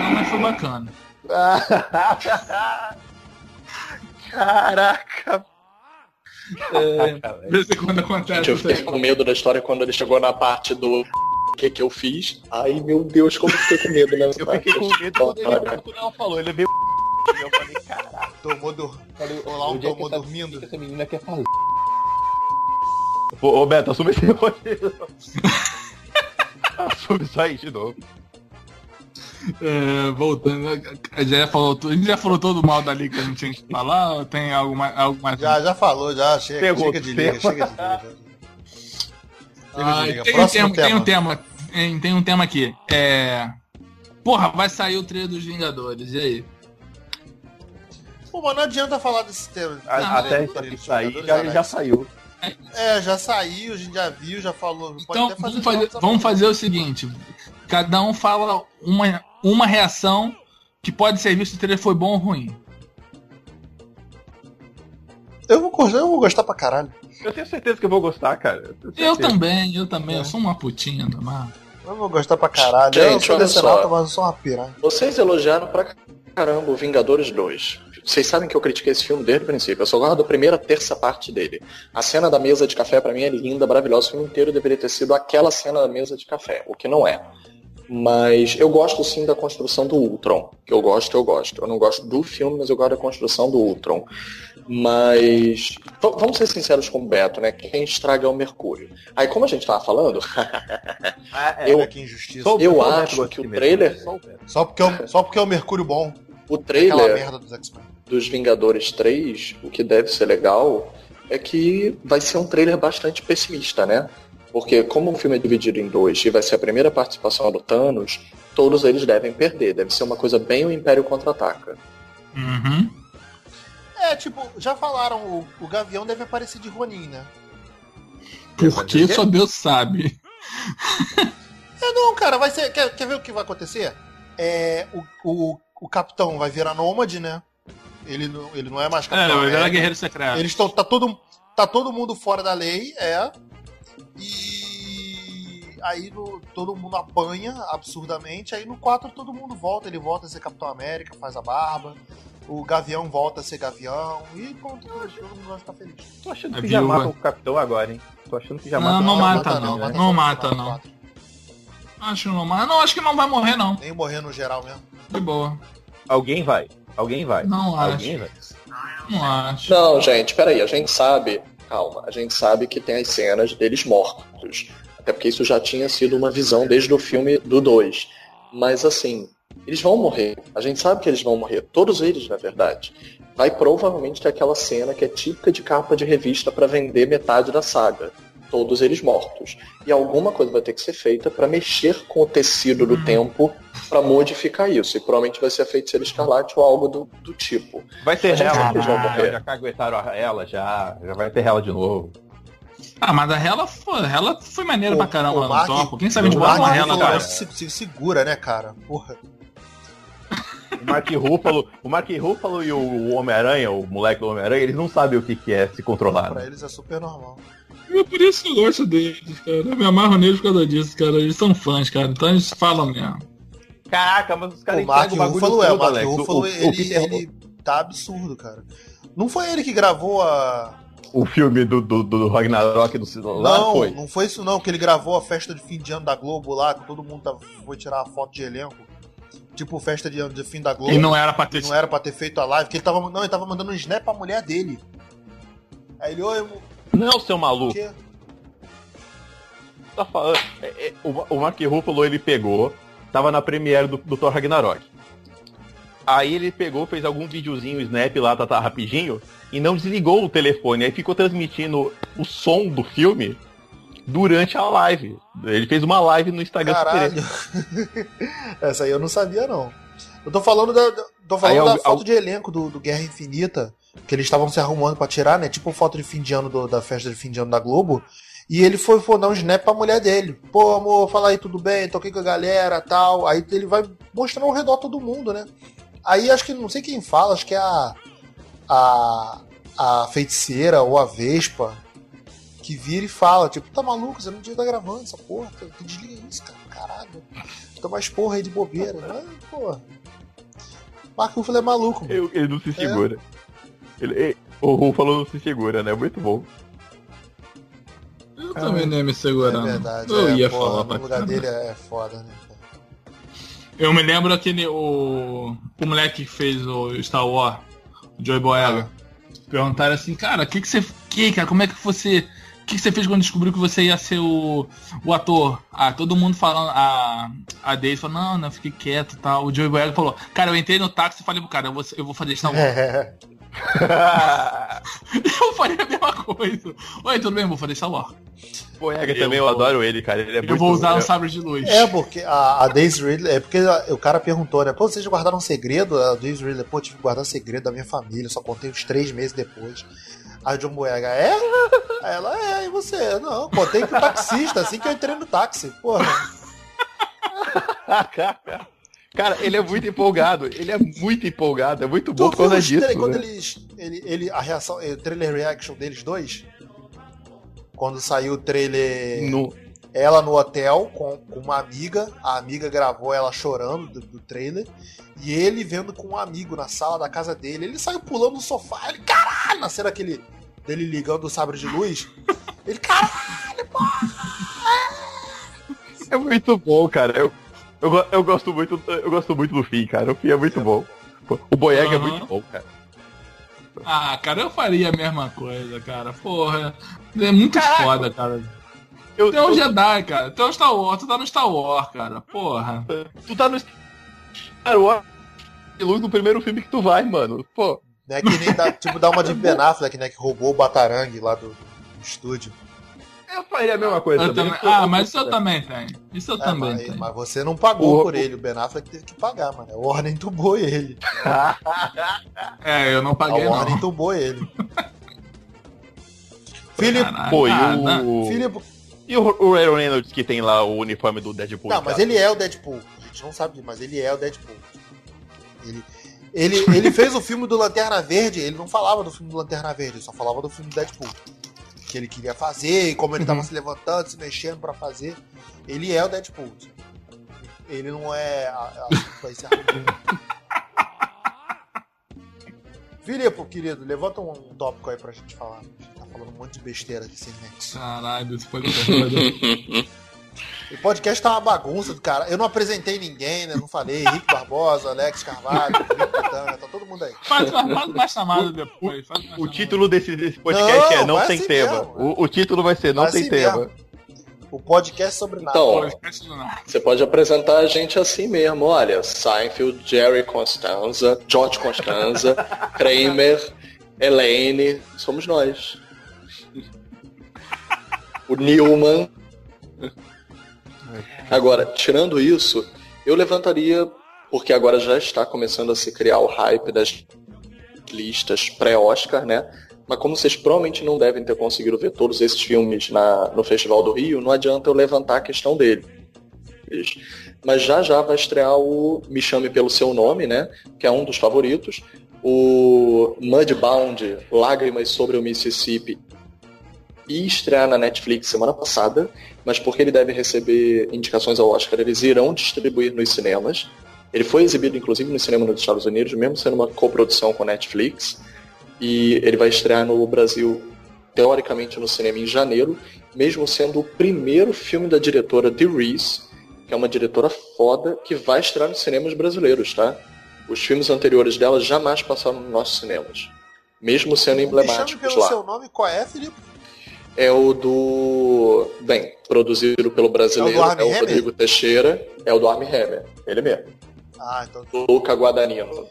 Não, mas foi bacana. Caraca. É, quando acontece. Gente, eu fiquei com medo da história quando ele chegou na parte do o que que eu fiz. Ai, meu Deus, como eu fiquei com medo, né? Eu fiquei com medo quando ele, quando ela falou. Ele veio eu falei, caraca. Tomou, do... falei, olá, um tomou essa, dormindo. Essa menina quer fazer. Ô, ô Beto, assume esse. Sobre isso aí de novo. É, voltando, já falou, a gente já falou todo mal da liga que a gente tinha que falar ou tem algo mais? Algo mais já, já falou, já. Chega, Pegou chega de liga, chega de liga. Ah, tem, um tema, tem, um tema, tem, tem um tema aqui. É. Porra, vai sair o trailer dos Vingadores, e aí? Pô, mas não adianta falar desse tema. A, até sair, já, já saiu. É, já saiu, a gente já viu, já falou. então, fazer vamos, fazer, vamos fazer o seguinte: cada um fala uma, uma reação que pode ser se o trailer foi bom ou ruim. Eu vou, gostar, eu vou gostar pra caralho. Eu tenho certeza que eu vou gostar, cara. Eu, eu também, eu também. É. Eu sou uma putinha também. Eu vou gostar pra caralho. Gente, eu sou só. mas eu sou uma piranha. Vocês elogiaram pra caramba o Vingadores 2. Vocês sabem que eu critiquei esse filme desde o princípio. Eu só gosto da primeira terça parte dele. A cena da mesa de café, para mim, é linda, maravilhosa. O filme inteiro deveria ter sido aquela cena da mesa de café, o que não é. Mas eu gosto sim da construção do Ultron. Que eu gosto, eu gosto. Eu não gosto do filme, mas eu gosto da construção do Ultron. Mas vamos ser sinceros com o Beto, né? Quem estraga é o Mercúrio. Aí, como a gente tava falando, ah, é, eu, que injustiça. eu acho que o trailer. Só porque, é, só porque é o Mercúrio bom. O trailer dos, dos Vingadores 3, o que deve ser legal, é que vai ser um trailer bastante pessimista, né? Porque como o filme é dividido em dois e vai ser a primeira participação do Thanos, todos eles devem perder. Deve ser uma coisa bem o Império Contra-Ataca. Uhum. É, tipo, já falaram, o, o Gavião deve aparecer de Ronin, né? Por que só Deus sabe? É, não, cara, vai ser. Quer, quer ver o que vai acontecer? É, o, o, o capitão vai virar nômade, né? Ele não, ele não é mais capitão. É, vai virar guerreiro secreto. Eles estão. Tá todo, tá todo mundo fora da lei, é. E aí no, todo mundo apanha absurdamente. Aí no 4 todo mundo volta. Ele volta a ser Capitão América, faz a barba. O Gavião volta a ser Gavião. E pronto, todo mundo vai ficar feliz. Tô achando que já mata o Capitão agora, hein? Tô achando que já não, mata Não, não mata, não. Não, não mata, não. Acho que não mata. Não, acho que não vai morrer, não. Nem morrer no geral mesmo. De boa. Alguém vai. Alguém vai. Não Alguém acho. Vai. Não acho. Não, gente, peraí. A gente sabe calma. A gente sabe que tem as cenas deles mortos. Até porque isso já tinha sido uma visão desde o filme do 2. Mas assim, eles vão morrer. A gente sabe que eles vão morrer. Todos eles, na verdade. Vai provavelmente ter aquela cena que é típica de capa de revista para vender metade da saga todos eles mortos. E alguma coisa vai ter que ser feita para mexer com o tecido do tempo para modificar isso. E provavelmente vai ser a feiticeira escarlate ou algo do, do tipo. Vai ter ela, já, já caguetaram ela, já, já vai ter ela de novo. Ah, mas a Hela foi, ela foi maneira pra caramba no topo. Quem sabe a gente bota uma Hela, cara? Se, se, segura, né, cara? Porra. O Mark Ruffalo, o Mark Ruffalo e o Homem-Aranha, o moleque do Homem-Aranha, eles não sabem o que, que é se controlar. Pra eles é super normal. É por isso que eu gosto deles, cara. Eu me amarro neles por causa disso, cara. Eles são fãs, cara. Então eles falam mesmo. Caraca, mas os caras o Mark Ruffalo é, o Mark Ruffalo, ele, ele tá absurdo, cara. Não foi ele que gravou a... O filme do, do, do Ragnarok do celular? Não, foi. não foi isso não, que ele gravou a festa de fim de ano da Globo lá, que todo mundo tá, foi tirar a foto de elenco. Tipo, festa de, de fim da Globo. E não era pra ter... Não era pra ter feito a live, que ele tava... Não, ele tava mandando um snap pra mulher dele. Aí ele, oi, não, seu maluco. Tá falando. É, é, o, o Mark Ruffalo ele pegou, tava na premiere do, do Thor Ragnarok. Aí ele pegou, fez algum videozinho, snap lá, tá, tá rapidinho, e não desligou o telefone. Aí ficou transmitindo o som do filme durante a live. Ele fez uma live no Instagram. Caralho. Essa aí eu não sabia, não. Eu tô falando da, tô falando aí, da foto al... de elenco do, do Guerra Infinita que eles estavam se arrumando para tirar, né? Tipo foto de fim de ano do, da festa de fim de ano da Globo. E ele foi, foi dar um snap pra mulher dele. Pô, amor, fala aí, tudo bem? Tô aqui com a galera tal. Aí ele vai mostrando ao redor todo mundo, né? Aí acho que, não sei quem fala, acho que é a. A, a feiticeira ou a Vespa que vira e fala, tipo, tá maluco, você não devia estar tá gravando essa porra, desliga isso, cara, caralho. Toma mais porra aí de bobeira. Mas, porra. Marco é maluco. Mano. Ele não se segura. É. Ele, o Ruffalo não se segura, né? Muito bom. Eu também nem me segurando. É verdade. Eu é, ia porra, falar O lugar dele é foda, né? Eu me lembro aquele. O, o moleque que fez o Star Wars, o Joey Boyega. Ah. Perguntaram assim, cara, o que, que você. Que, cara, como é que você. O que, que você fez quando descobriu que você ia ser o, o ator? Ah, todo mundo falando. A, a Daisy falou, não, não, fiquei quieto e tal. O Joey Boyega falou, cara, eu entrei no táxi e falei pro cara, eu vou, eu vou fazer Star Wars. eu faria a mesma coisa. Oi, tudo bem? Eu vou fazer Star Wars. Boyega também, eu adoro ele, cara. Ele é Eu muito- vou usar o sabre de luz. É, porque a, a Daisy Ridley. É porque o cara perguntou, né? Pô, vocês guardaram um segredo? A Daisy Ridley, pô, tive que guardar um segredo da minha família, só contei uns três meses depois. Aí o John Boyega, é? Aí ela, é, e você? Não, contei pro taxista, assim que eu entrei no táxi. Porra. Cara, ele é muito empolgado. Ele é muito empolgado. É muito bom Tu por causa disso. tra- quando né? eles. Ele, ele, a reação, o trailer reaction deles dois? Quando saiu o trailer. No- ela no hotel com, com uma amiga, a amiga gravou ela chorando do, do trailer, e ele vendo com um amigo na sala da casa dele, ele saiu pulando no sofá, ele, caralho, na cena aquele dele ligando o sabre de luz, ele, caralho, É muito bom, cara. Eu, eu, go- eu gosto muito, eu gosto muito do fim, cara. O fim é muito bom. O Boyega é Aham. muito bom, cara. Ah, cara, eu faria a mesma coisa, cara. Porra. É muito Caraca. foda, cara. Eu, Tem um eu- Jedi, cara. Tem um Star Wars. Tu tá no Star Wars, cara. Porra. tu tá no Star Wars luz no primeiro filme que tu vai, mano. Pô, né, que nem dá, tipo, dá uma de Ben Affleck, né, que roubou o Batarangue lá do, do estúdio. Eu faria a mesma coisa. Eu também, também- porque eu- Ah, mas isso eu também tenho. Isso eu É, também mas, tenho. mas você não pagou O- por ele, o Ben Affleck teve que pagar, mano, a Warner entubou ele, É, eu não a paguei Warner não. entubou ele. Philip. Pô, e Ah, o... Philip E o, o Ryan Reynolds que tem lá o uniforme do Deadpool. Não, mas cara? ele é o Deadpool. A gente não sabe disso, mas ele é o Deadpool. Ele, ele, ele fez o filme do Lanterna Verde, ele não falava do filme do Lanterna Verde, ele só falava do filme do Deadpool. Que ele queria fazer, e como ele tava se levantando, se mexendo pra fazer. Ele é o Deadpool. Ele não é. A, a, ser Filipe, querido, levanta um, um tópico aí pra gente falar. A gente tá falando um monte de besteira aqui sem nexo. Caralho, isso foi foi- O podcast tá uma bagunça do cara. Eu não apresentei ninguém, né? Não falei. Henrique Barbosa, Alex Carvalho, Felipe Pitanga, tá todo mundo aí. Faz, faz uma chamada depois. O chamada. título desse, desse podcast Não, é Não Tem assim Tema. mesmo. o, o título vai ser Não Vai Tem assim Tema. mesmo. O podcast sobre nada. Então. Você pode apresentar a gente assim mesmo, olha, Seinfeld, Jerry Constanza, George Constanza, Kramer, Elaine, somos nós. O Newman. Agora, tirando isso, eu levantaria, porque agora já está começando a se criar o hype das listas pré-Oscar, né? Mas como vocês provavelmente não devem ter conseguido ver todos esses filmes na, no Festival do Rio, não adianta eu levantar a questão dele. Mas já já vai estrear o Me Chame Pelo Seu Nome, né? Que é um dos favoritos. O Mudbound, Lágrimas sobre o Mississippi, ia estrear na Netflix semana passada, mas porque ele deve receber indicações ao Oscar, eles irão distribuir nos cinemas. Ele foi exibido, inclusive, no cinema nos Estados Unidos, mesmo sendo uma coprodução com a Netflix. E ele vai estrear no Brasil, teoricamente, no cinema em janeiro, mesmo sendo o primeiro filme da diretora Dee Reese, que é uma diretora foda, que vai estrear nos cinemas brasileiros, tá? Os filmes anteriores dela jamais passaram nos nossos cinemas. Mesmo sendo emblemáticos pelo lá. seu nome, qual é, Felipe? É o do. Bem, produzido pelo brasileiro, É o é o, Hammer? Rodrigo Teixeira, é o do Armie Hammer, ele mesmo. Ah, então. Do Luca Guadagnino,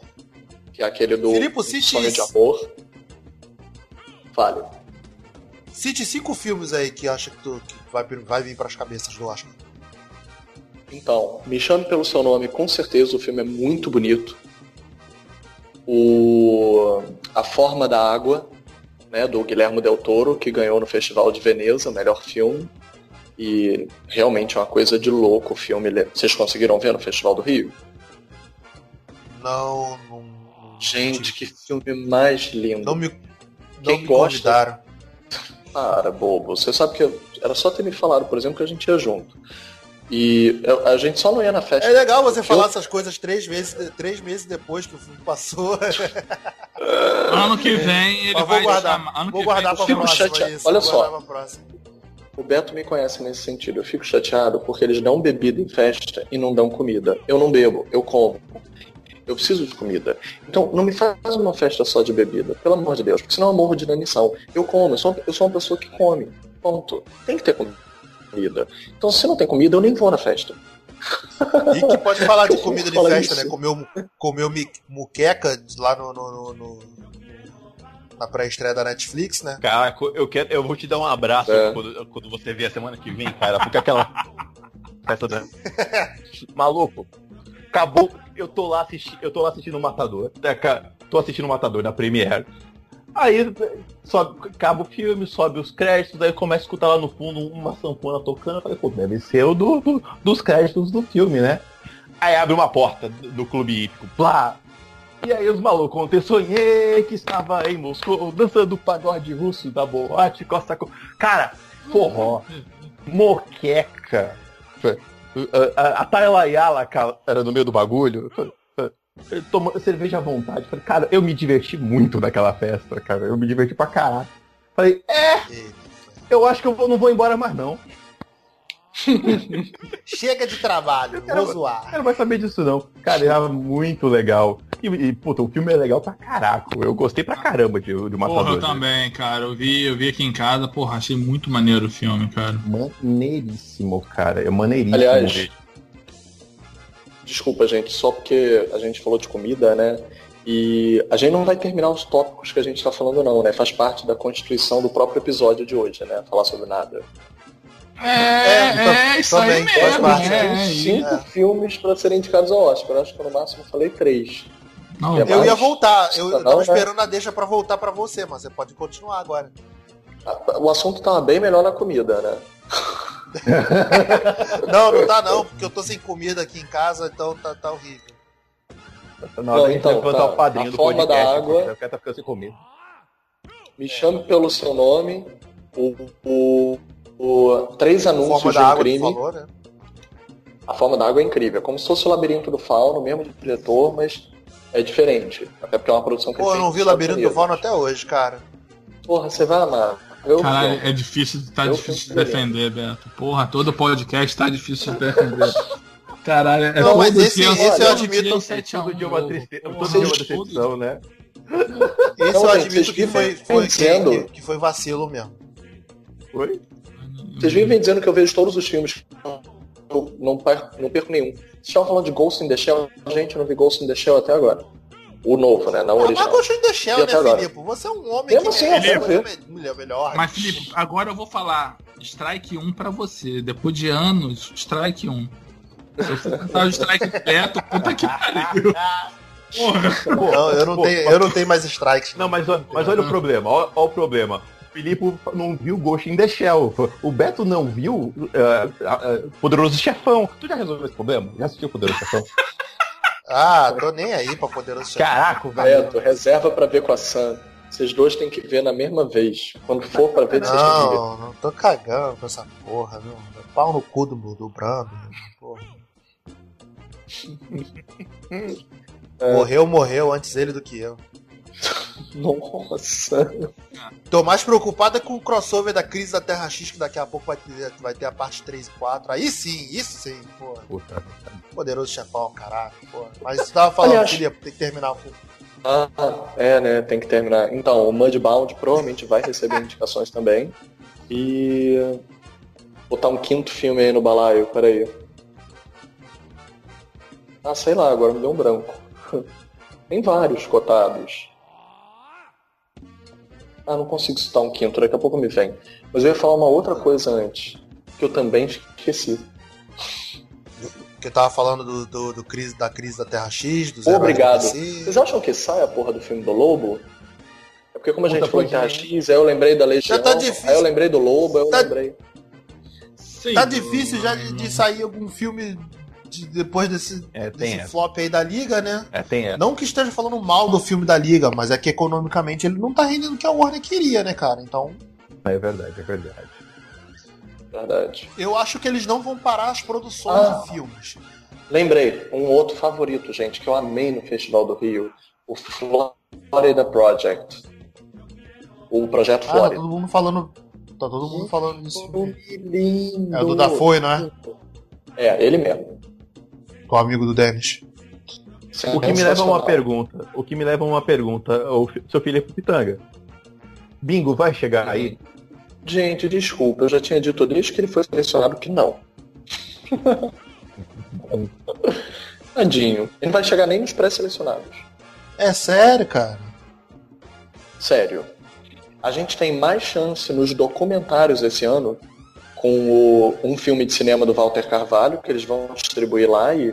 que é aquele do Filipe, cite Sonho de. Amor. Fale. Cite cinco filmes aí que acha que, tu, que vai, vai vir pras cabeças do Oscar. Então, Me Chame Pelo Seu Nome, com certeza o filme é muito bonito. O A Forma da Água, né, do Guilherme Del Toro, que ganhou no Festival de Veneza, melhor filme. E realmente é uma coisa de louco o filme. Ele- Vocês conseguiram ver no Festival do Rio? Não, não. não Gente, que filme mais lindo. Não me, não Quem me gosta- convidaram. Para, bobo. Você sabe que eu- era só ter me falado, por exemplo, que a gente ia junto. E eu- a gente só não ia na festa. É legal você falar Eu- essas coisas três meses, três meses depois que o filme passou. Ano que vem ele Mas vai vou guardar. chamar. Ano Vou que guardar vem, pra fico próxima chateado. isso. Olha vou só. O Beto me conhece nesse sentido. Eu fico chateado porque eles dão bebida em festa e não dão comida. Eu não bebo, eu como. Eu preciso de comida. Então, não me faz uma festa só de bebida, pelo amor de Deus, porque senão eu morro de inanição. Eu como, eu sou, eu sou uma pessoa que come. Ponto. Tem que ter comida. Então, se não tem comida, eu nem vou na festa. E que pode falar de comida de festa, né? Comeu, comeu muqueca lá no, no, no na pré-estreia da Netflix, né? Cara, eu, quero, eu vou te dar um abraço é. quando, quando, você vier a semana que vem, cara, porque aquela festa da... Maluco, acabou, eu tô lá assistindo, eu tô lá assistindo o Matador, né, tô assistindo o Matador na Premiere. Aí sobe, acaba o filme, sobe os créditos, aí começa a escutar lá no fundo uma sanfona tocando. Eu falei, pô, deve ser o do, do, dos créditos do filme, né? Aí abre uma porta do clube hípico, plá. E aí os malucos ontem sonhei que estava em Moscou dançando pagode russo da boate Costa. Cara, forró, moqueca. A, a Tayla Yala era no meio do bagulho tomando cerveja à vontade. Falei, cara, eu me diverti muito naquela festa, cara. Eu me diverti pra caralho. Falei, é! Eu acho que eu não vou embora mais não. Chega de trabalho, vou zoar. Eu não vai saber disso não. Cara, era muito legal. E, e, puta, o filme é legal pra caraca. Eu gostei pra caramba de, de Matador. Porra, eu também, cara. Eu vi, eu vi aqui em casa, porra, achei muito maneiro o filme, cara. Maneiríssimo, cara. É maneiríssimo. Aliás, desculpa, gente, só porque a gente falou de comida, né? E a gente não vai terminar os tópicos que a gente está falando, não, né? Faz parte da constituição do próprio episódio de hoje, né? Falar sobre nada. É, é, então, é isso aí mesmo. É, cinco é. filmes para serem indicados ao Oscar. Acho que no máximo falei três. Não, eu mais? ia voltar. Eu, eu tava né? esperando a deixa para voltar para você, mas você pode continuar agora. O assunto tava bem melhor na comida, né? não, não tá não, porque eu tô sem comida aqui em casa, então tá, tá horrível. Não então, tá, o padrinho a forma podcast, da água. O cara tá ficando sem comida. Me chame pelo seu nome. O, o, o três anúncios de um crime. Falou, né? A forma da água é incrível. É como se fosse o labirinto do fauno, mesmo diretor, mas é diferente. Até porque é uma produção que Pô, eu não vi o labirinto do fauno até hoje, cara. Porra, você vai amar. Eu, Caralho, é difícil, tá eu difícil de defender, Beto. Porra, todo podcast tá difícil de defender. Caralho, é não, mas esse, esse eu admito. Todo dia uma tristeza, todo dia uma decepção, né? Esse eu admito que foi, foi, que, que foi vacilo mesmo. Oi? Vocês vivem dizendo que eu vejo todos os filmes. Eu não, não perco nenhum. Vocês estavam falando de Ghost in the Shell. Gente, eu não vi Ghost in the Shell até agora. O novo, né? Não o original. Mas Ghost in the Shell, né, Filipe? Você é um homem Mesmo que assim, é mulher melhor. Mas, Felipe, agora eu vou falar Strike 1 pra você. Depois de anos, Strike 1. Se você tentar o Strike completo, puta que pariu. Porra. Não, eu não, tenho, eu não tenho mais strikes. Não, mas, mas olha o problema, olha, olha o problema. O Filipe não viu Ghost in the Shell. O Beto não viu uh, uh, Poderoso Chefão. Tu já resolveu esse problema? Já assistiu Poderoso Chefão? Ah, tô nem aí pra Poderoso Chefão. Caraca, velho. Beto, reserva pra ver com a Sam. Vocês dois têm que ver na mesma vez. Quando for pra ver, não, vocês têm que ver. Não, não tô cagando com essa porra, não. Pau no cu do, do Brando, porra. É. Morreu, morreu antes ele do que eu. Nossa. Tô mais preocupada com o crossover da crise da Terra X, que daqui a pouco vai ter, vai ter a parte 3 e 4. Aí sim, isso sim, pô. Puta. Poderoso chefão, caraca, pô. Mas você tava falando Aliás, que tem que terminar o filme. Ah, é, né? Tem que terminar. Então, o Mudbound provavelmente vai receber indicações também. E. Botar um quinto filme aí no balaio, peraí. Ah, sei lá, agora me deu um branco. Tem vários cotados. Ah, não consigo citar um quinto, daqui a pouco me vem. Mas eu ia falar uma outra coisa antes, que eu também esqueci. Que eu tava falando do, do, do crise, da crise da Terra X, dos Obrigado. Vocês acham que sai a porra do filme do Lobo? É porque como a gente falou em Terra X, aí eu lembrei da Legião, Já tá difícil. aí eu lembrei do Lobo, aí eu tá... lembrei. Sim, tá difícil já de, de sair algum filme de, depois desse, é, desse flop aí da Liga, né? É, tem essa. Não que esteja falando mal do filme da Liga, mas é que economicamente ele não tá rendendo o que a Warner queria, né, cara? Então. É verdade, é verdade. Verdade. Eu acho que eles não vão parar as produções ah, de filmes. Lembrei, um outro favorito, gente, que eu amei no Festival do Rio. O Florida Project. O Projeto ah, Florida. Tá todo mundo falando. Tá todo mundo falando isso. É o do Da Foi, não é? É, ele mesmo o amigo do Dennis. O que me leva a uma pergunta. O que me leva a uma pergunta, o seu Felipe Pitanga. Bingo vai chegar aí? Gente, desculpa, eu já tinha dito desde que ele foi selecionado que não. Tadinho, ele não vai chegar nem nos pré-selecionados. É sério, cara? Sério. A gente tem mais chance nos documentários esse ano com o, um filme de cinema do Walter Carvalho, que eles vão distribuir lá e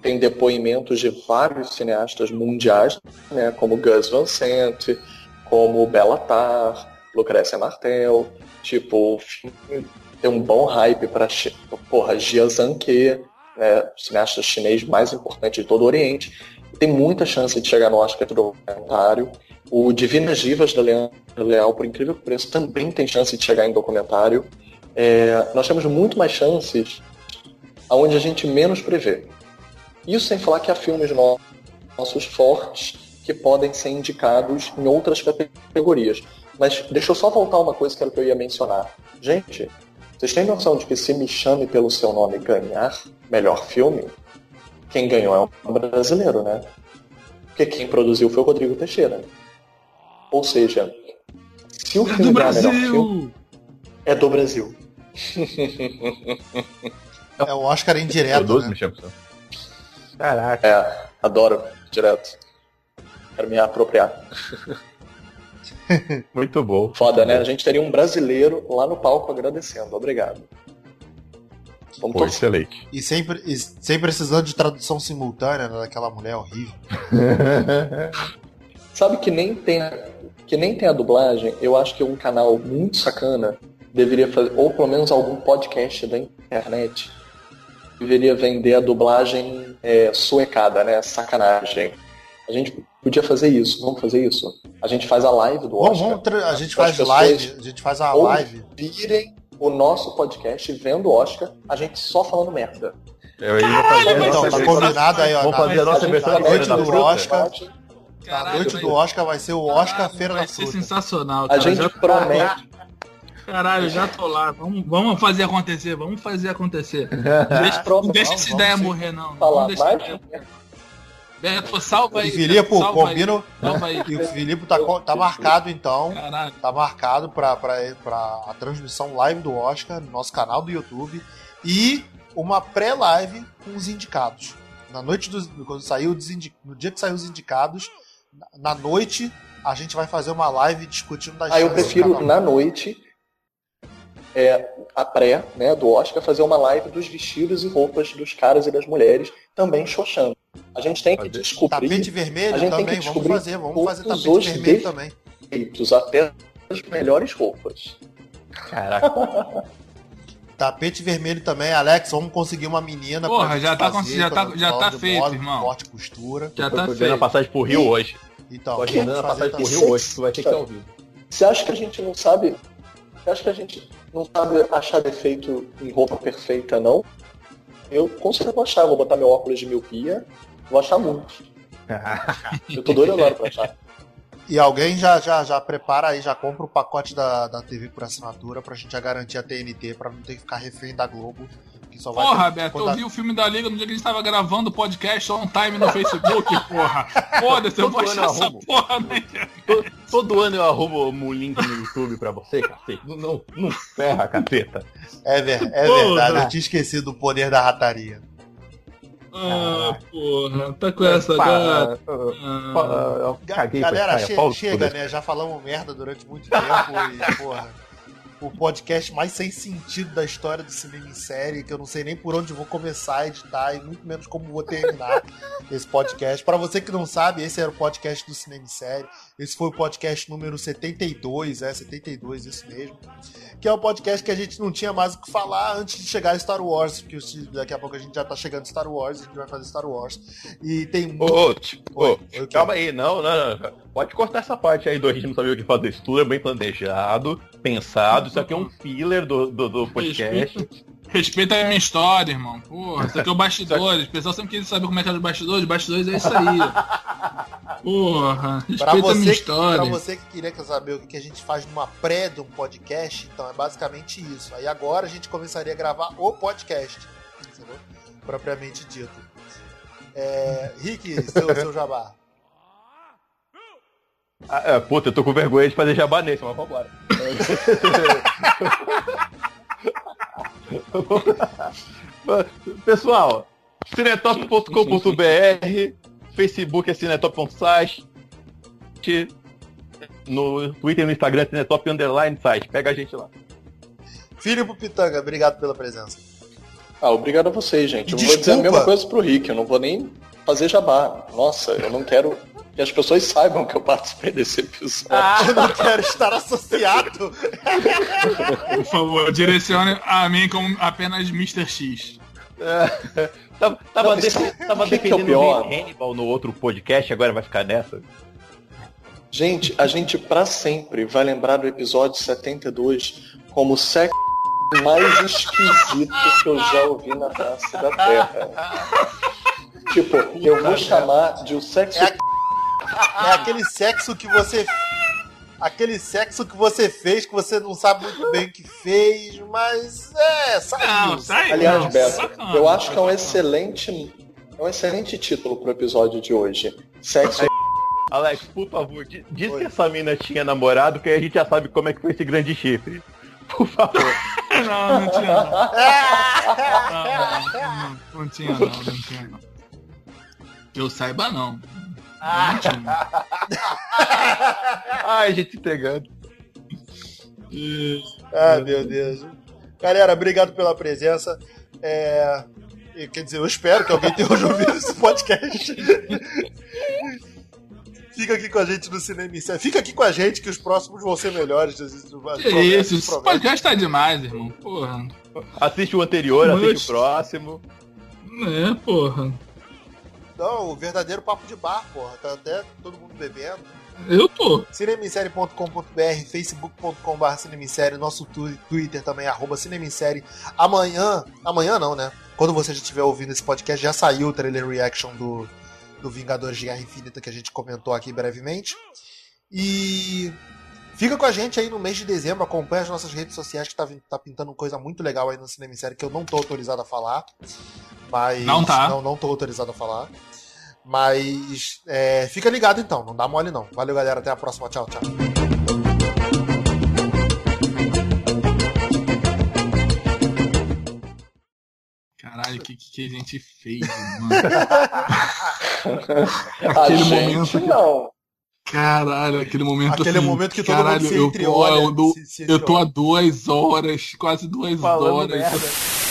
tem depoimentos de vários cineastas mundiais, né, como Gus Van Sant, como Bela Tar, Lucrécia Martel, tipo, tem um bom hype para porra, Jia Zhangke, né, cineasta chinês mais importante de todo o Oriente, tem muita chance de chegar no Oscar do documentário. O Divinas Divas da Leandro Leal, por incrível que pareça, também tem chance de chegar em documentário. É, nós temos muito mais chances aonde a gente menos prevê. Isso sem falar que há filmes nossos fortes que podem ser indicados em outras categorias. Mas deixa eu só voltar uma coisa que era que eu ia mencionar. Gente, vocês têm noção de que se Me Chame Pelo Seu Nome ganhar melhor filme, quem ganhou é um brasileiro, né? Porque quem produziu foi o Rodrigo Teixeira. Ou seja, se o É filme ganhar melhor filme, é do Brasil. É o Oscar indireto, Produz, né? Caraca. É, adoro, direto. Quero me apropriar. Muito bom. Foda, né? A gente teria um brasileiro lá no palco agradecendo. Obrigado. Vamos Pô, excelente. E sempre, e sem precisando de tradução simultânea né, daquela mulher horrível. Sabe que nem tem a, que nem tem a dublagem, eu acho que um canal muito sacana deveria fazer, ou pelo menos algum podcast da internet, deveria vender a dublagem é, suecada, né? Sacanagem. A gente podia fazer isso, vamos fazer isso. A gente faz a live do Vamos, Oscar. vamos tra- a gente faz live, a gente faz uma ou live. virem o nosso podcast vendo o Oscar, a gente só falando merda. Eu ia fazer a Então, nossa tá combinado aí, ó. Vamos fazer a nossa gente versão vai noite do. Oscar. Caralho, noite vai- do Oscar vai ser o Oscar Caralho, Feira vai da ser Fruta. sensacional, A cara. gente Já- promete. Caralho, já tô lá. Vamos, vamos fazer acontecer, vamos fazer acontecer. Não deixa, Pronto, não deixa vamos, essa vamos ideia morrer, não. Falar Não mais? ideia. Beto, salva aí. E Filipe, Beto, salva aí. combino. Salva aí. E o Filipe tá, tá marcado então. Caralho. Tá marcado pra, pra, pra a transmissão live do Oscar no nosso canal do YouTube. E uma pré-live com os indicados. Na noite dos. Quando saiu no dia que saiu os indicados, na- noite, a gente vai fazer uma live discutindo das Aí eu chances de prefiro na noite, é, a pré, né, do Oscar, fazer uma live dos vestidos e roupas dos caras e das mulheres, também xoxando. A gente tem que descobrir Tapete vermelho A gente tem também, que vamos descobrir fazer, vamos fazer tapete os vermelho defeitos. também. defeitos, até as melhores roupas. Caraca. Tapete vermelho também, Alex, vamos conseguir uma menina Porra, pra já tá fazer, já tá- já tá feito, moda, irmão. Corte e costura. Já tá vendendo a feito. passagem pro Rio hoje. Então, Tô vamos agendando a passagem pro. Rio hoje. Tu vai ter que ir ao vivo. Você acha que a gente não sabe? Você acha que a gente não sabe achar defeito em roupa perfeita, não? Eu com certeza vou achar, vou botar meu óculos de miopia, vou achar muito. Eu tô doido agora pra achar. E alguém já, já, já prepara aí, já compra o pacote da, da TV por assinatura pra gente já garantir a TNT, pra não ter que ficar refém da Globo. Que só vai Porra, ter- Beto, eu vi o filme da Liga no dia que a gente tava gravando o podcast on time no Facebook, porra. Foda-se, eu vou Todo achar essa arrumo. porra, né? To- Todo ano eu arrumo um link no YouTube pra você, cacete. Não, não, não ferra, caceta. É, ver, é Porra. verdade, eu tinha esquecido do poder da rataria. Ah, porra, tá com essa cara. ah, Galera, che- chega, né? Já falamos merda durante muito tempo e, porra. O podcast mais sem sentido da história do cinema em série, que eu não sei nem por onde vou começar a editar e muito menos como vou terminar esse podcast. Pra você que não sabe, esse era o podcast do Cinema em Série. Esse foi o podcast número 72, é 72, isso mesmo. Que é o podcast que a gente não tinha mais o que falar antes de chegar a Star Wars, porque daqui a pouco a gente já tá chegando Star Wars, a gente vai fazer Star Wars. E tem muito. ô, tch, ô, Oi, oi, o quê? calma aí, não, não, não. Pode cortar essa parte aí do a gente não sabia o que fazer. Isso tudo é bem planejado, pensado. Isso aqui é um filler do, do, do podcast. Respeita a minha história, irmão. Porra, isso aqui é o bastidores. O pessoal sempre quer saber como é que é os bastidores. Bastidores é isso aí. Porra, Pra respeita a minha você, que, história. pra você que queria saber o que a gente faz numa pré de um podcast, então é basicamente isso. Aí agora a gente começaria a gravar o podcast, entendeu? Propriamente dito. É, Rick, seu, seu jabá. Ah, é, puta, eu tô com vergonha de fazer jabá nesse, mas vambora. Pessoal, cinetop.com.br, Facebook é cinetop.site, no Twitter e no Instagram cinetop underline site. Pega a gente lá. Filipe Pitanga, obrigado pela presença. Ah, obrigado a vocês, gente. Eu vou dizer a mesma coisa pro Rick, eu não vou nem fazer jabá. Nossa, eu não quero que as pessoas saibam que eu participei desse episódio. Ah, eu não quero estar associado. Por favor, direcione a mim como apenas Mr. X. É, tava tava, não, defe tava que defendendo que é o Hannibal no outro podcast, agora vai ficar nessa. Gente, a gente para sempre vai lembrar do episódio 72 como o sexo mais esquisito que eu já ouvi na face da Terra. tipo, eu vou chamar de o sexo. É, a... é aquele sexo que você aquele sexo que você fez, que você não sabe muito bem o que fez, mas é, saiu. Não, sai, Aliás, não, Beto, eu acho que é um excelente, é um excelente título pro episódio de hoje. Sexo. Alex, por favor, diz Oi. que essa mina tinha namorado, que aí a gente já sabe como é que foi esse grande chifre. Por favor. não, não tinha não. Não, não, não, não tinha não, não tinha não. Que eu saiba não. Ah. Ai, gente pegando. Ai, meu Deus. Galera, obrigado pela presença. É... Quer dizer, eu espero que alguém tenha ouvido esse podcast. Fica aqui com a gente no Cinema Série. Fica aqui com a gente que os próximos vão ser melhores. Que isso, esse podcast tá demais, irmão. Porra. Assiste o anterior, Mas... assiste o próximo. É, porra. Não, o verdadeiro papo de bar, porra. Tá até todo mundo bebendo. Eu tô. Cinemissérie.com.br, facebook.com.br cinemissérie, nosso Twitter também, arroba cinemissérie. Amanhã, amanhã não, né? Quando você já estiver ouvindo esse podcast, já saiu o trailer reaction do, do Vingadores de Guerra Infinita que a gente comentou aqui brevemente. E fica com a gente aí no mês de dezembro, acompanha as nossas redes sociais que tá, tá pintando coisa muito legal aí no Cinema Série que eu não tô autorizado a falar. Mas. Não tá. Não, não tô autorizado a falar. Mas é, fica ligado então, não dá mole não. Valeu, galera. Até a próxima. Tchau, tchau. Caralho, o que, que a gente fez, mano? aquele a momento. Que... Não. Caralho, aquele momento Aquele assim, momento que todo caralho, mundo se eu, tô, olha, eu, se, se eu tô há duas horas, quase duas Falando horas. Merda.